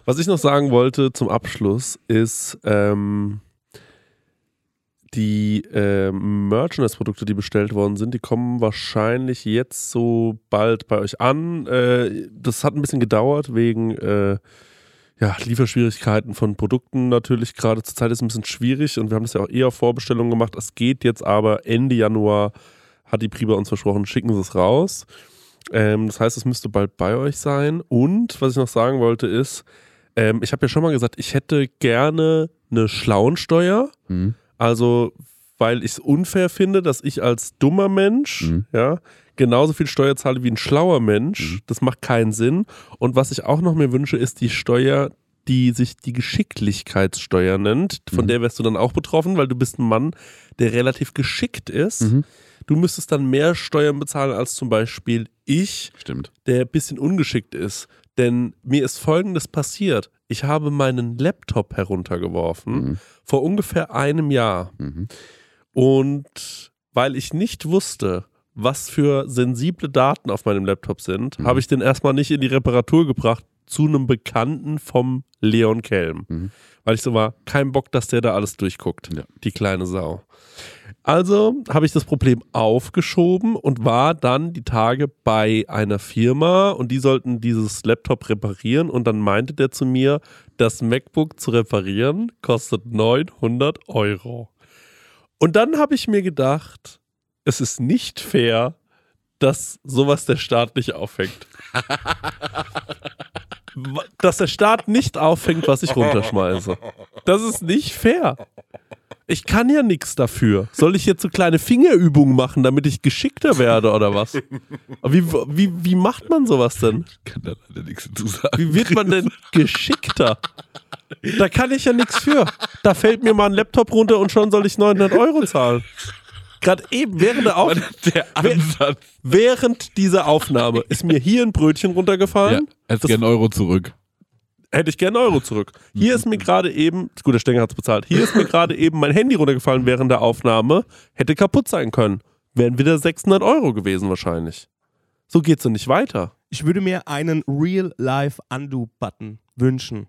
Was ich noch sagen wollte zum Abschluss ist, ähm, die ähm, Merchandise-Produkte, die bestellt worden sind, die kommen wahrscheinlich jetzt so bald bei euch an. Äh, das hat ein bisschen gedauert wegen äh, ja, Lieferschwierigkeiten von Produkten natürlich. Gerade zur Zeit ist es ein bisschen schwierig und wir haben das ja auch eher auf Vorbestellungen gemacht. Es geht jetzt aber Ende Januar, hat die Pri bei uns versprochen, schicken sie es raus. Ähm, das heißt, es müsste bald bei euch sein. Und was ich noch sagen wollte ist, ähm, ich habe ja schon mal gesagt, ich hätte gerne eine Schlauensteuer. Mhm. Also, weil ich es unfair finde, dass ich als dummer Mensch, Mhm. ja, genauso viel Steuer zahle wie ein schlauer Mensch. Mhm. Das macht keinen Sinn. Und was ich auch noch mir wünsche, ist die Steuer, die sich die Geschicklichkeitssteuer nennt. Von Mhm. der wärst du dann auch betroffen, weil du bist ein Mann, der relativ geschickt ist. Mhm. Du müsstest dann mehr Steuern bezahlen als zum Beispiel ich, Stimmt. der ein bisschen ungeschickt ist. Denn mir ist Folgendes passiert. Ich habe meinen Laptop heruntergeworfen Mhm. vor ungefähr einem Jahr. Mhm. Und weil ich nicht wusste, was für sensible Daten auf meinem Laptop sind, Mhm. habe ich den erstmal nicht in die Reparatur gebracht zu einem Bekannten vom Leon Kelm. Mhm. Weil ich so war, kein Bock, dass der da alles durchguckt. Ja. Die kleine Sau. Also habe ich das Problem aufgeschoben und war dann die Tage bei einer Firma und die sollten dieses Laptop reparieren und dann meinte der zu mir, das MacBook zu reparieren kostet 900 Euro. Und dann habe ich mir gedacht, es ist nicht fair, dass sowas der Staat nicht auffängt. dass der Staat nicht auffängt, was ich runterschmeiße. Das ist nicht fair. Ich kann ja nichts dafür. Soll ich jetzt so kleine Fingerübungen machen, damit ich geschickter werde oder was? Wie, wie, wie macht man sowas denn? Kann da leider nichts dazu sagen. Wie wird man denn geschickter? Da kann ich ja nichts für. Da fällt mir mal ein Laptop runter und schon soll ich 900 Euro zahlen. Gerade eben während der, Auf Der Ansatz. während dieser Aufnahme ist mir hier ein Brötchen Ja, runtergefallen. jetzt Das- gerne Euro zurück. Hätte ich gerne Euro zurück. Hier ist mir gerade eben, gut, der Stenger hat es bezahlt, hier ist mir gerade eben mein Handy runtergefallen während der Aufnahme. Hätte kaputt sein können. Wären wieder 600 Euro gewesen wahrscheinlich. So geht's doch nicht weiter. Ich würde mir einen Real-Life-Undo-Button wünschen.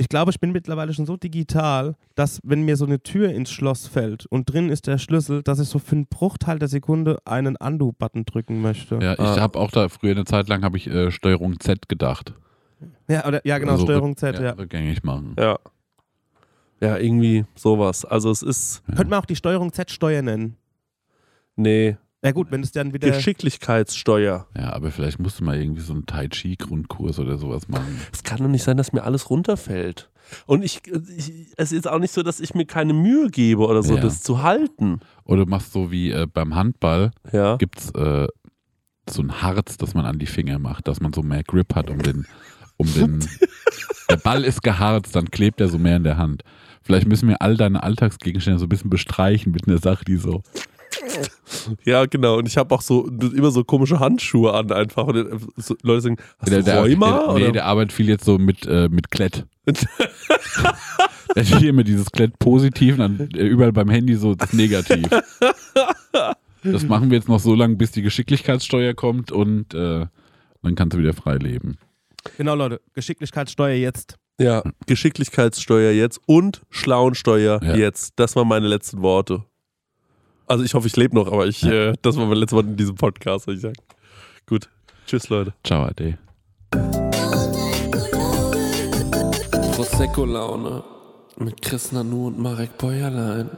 Ich glaube, ich bin mittlerweile schon so digital, dass wenn mir so eine Tür ins Schloss fällt und drin ist der Schlüssel, dass ich so für einen Bruchteil der Sekunde einen Undo-Button drücken möchte. Ja, ich Ah. habe auch da früher eine Zeit lang habe ich äh, Steuerung Z gedacht. Ja, oder, ja genau, Also Steuerung Z, ja. Rückgängig machen. Ja. Ja, irgendwie sowas. Also es ist, Könnte man auch die Steuerung Z-Steuer nennen. nee, Ja gut, wenn es dann wieder... Geschicklichkeitssteuer. Ja, aber vielleicht musst du mal irgendwie so einen Tai Chi Grundkurs oder sowas machen. Es kann doch nicht sein, dass mir alles runterfällt. Und ich, ich, es ist auch nicht so, dass ich mir keine Mühe gebe oder so, Ja. das zu halten. Oder du machst so wie äh, beim Handball, Ja. gibt's äh, so ein Harz, das man an die Finger macht, dass man so mehr Grip hat um den, um den. der Ball ist geharzt, dann klebt er so mehr in der Hand. Vielleicht müssen wir all deine Alltagsgegenstände so ein bisschen bestreichen mit einer Sache, die so. Ja, genau. Und ich habe auch so immer so komische Handschuhe an einfach. Und dann, so, Leute sagen, hast der, du der, Rheuma? der, nee, oder? der arbeitet viel jetzt so mit, äh, mit Klett. Der hier immer dieses Klett positiv und dann äh, überall beim Handy so Negativ. Das machen wir jetzt noch so lange, bis die Geschicklichkeitssteuer kommt und äh, Dann kannst du wieder frei leben. Genau, Leute. Geschicklichkeitssteuer jetzt. Ja, Geschicklichkeitssteuer jetzt und Schlauensteuer Ja. jetzt. Das waren meine letzten Worte. Also ich hoffe, ich lebe noch, aber ich, Ja. äh, das war mein letztes Wort in diesem Podcast, würde ich sagen. Gut. Tschüss, Leute. Ciao, Ade. Prosecco-Laune mit Chris Nanu und Marek Bäuerlein.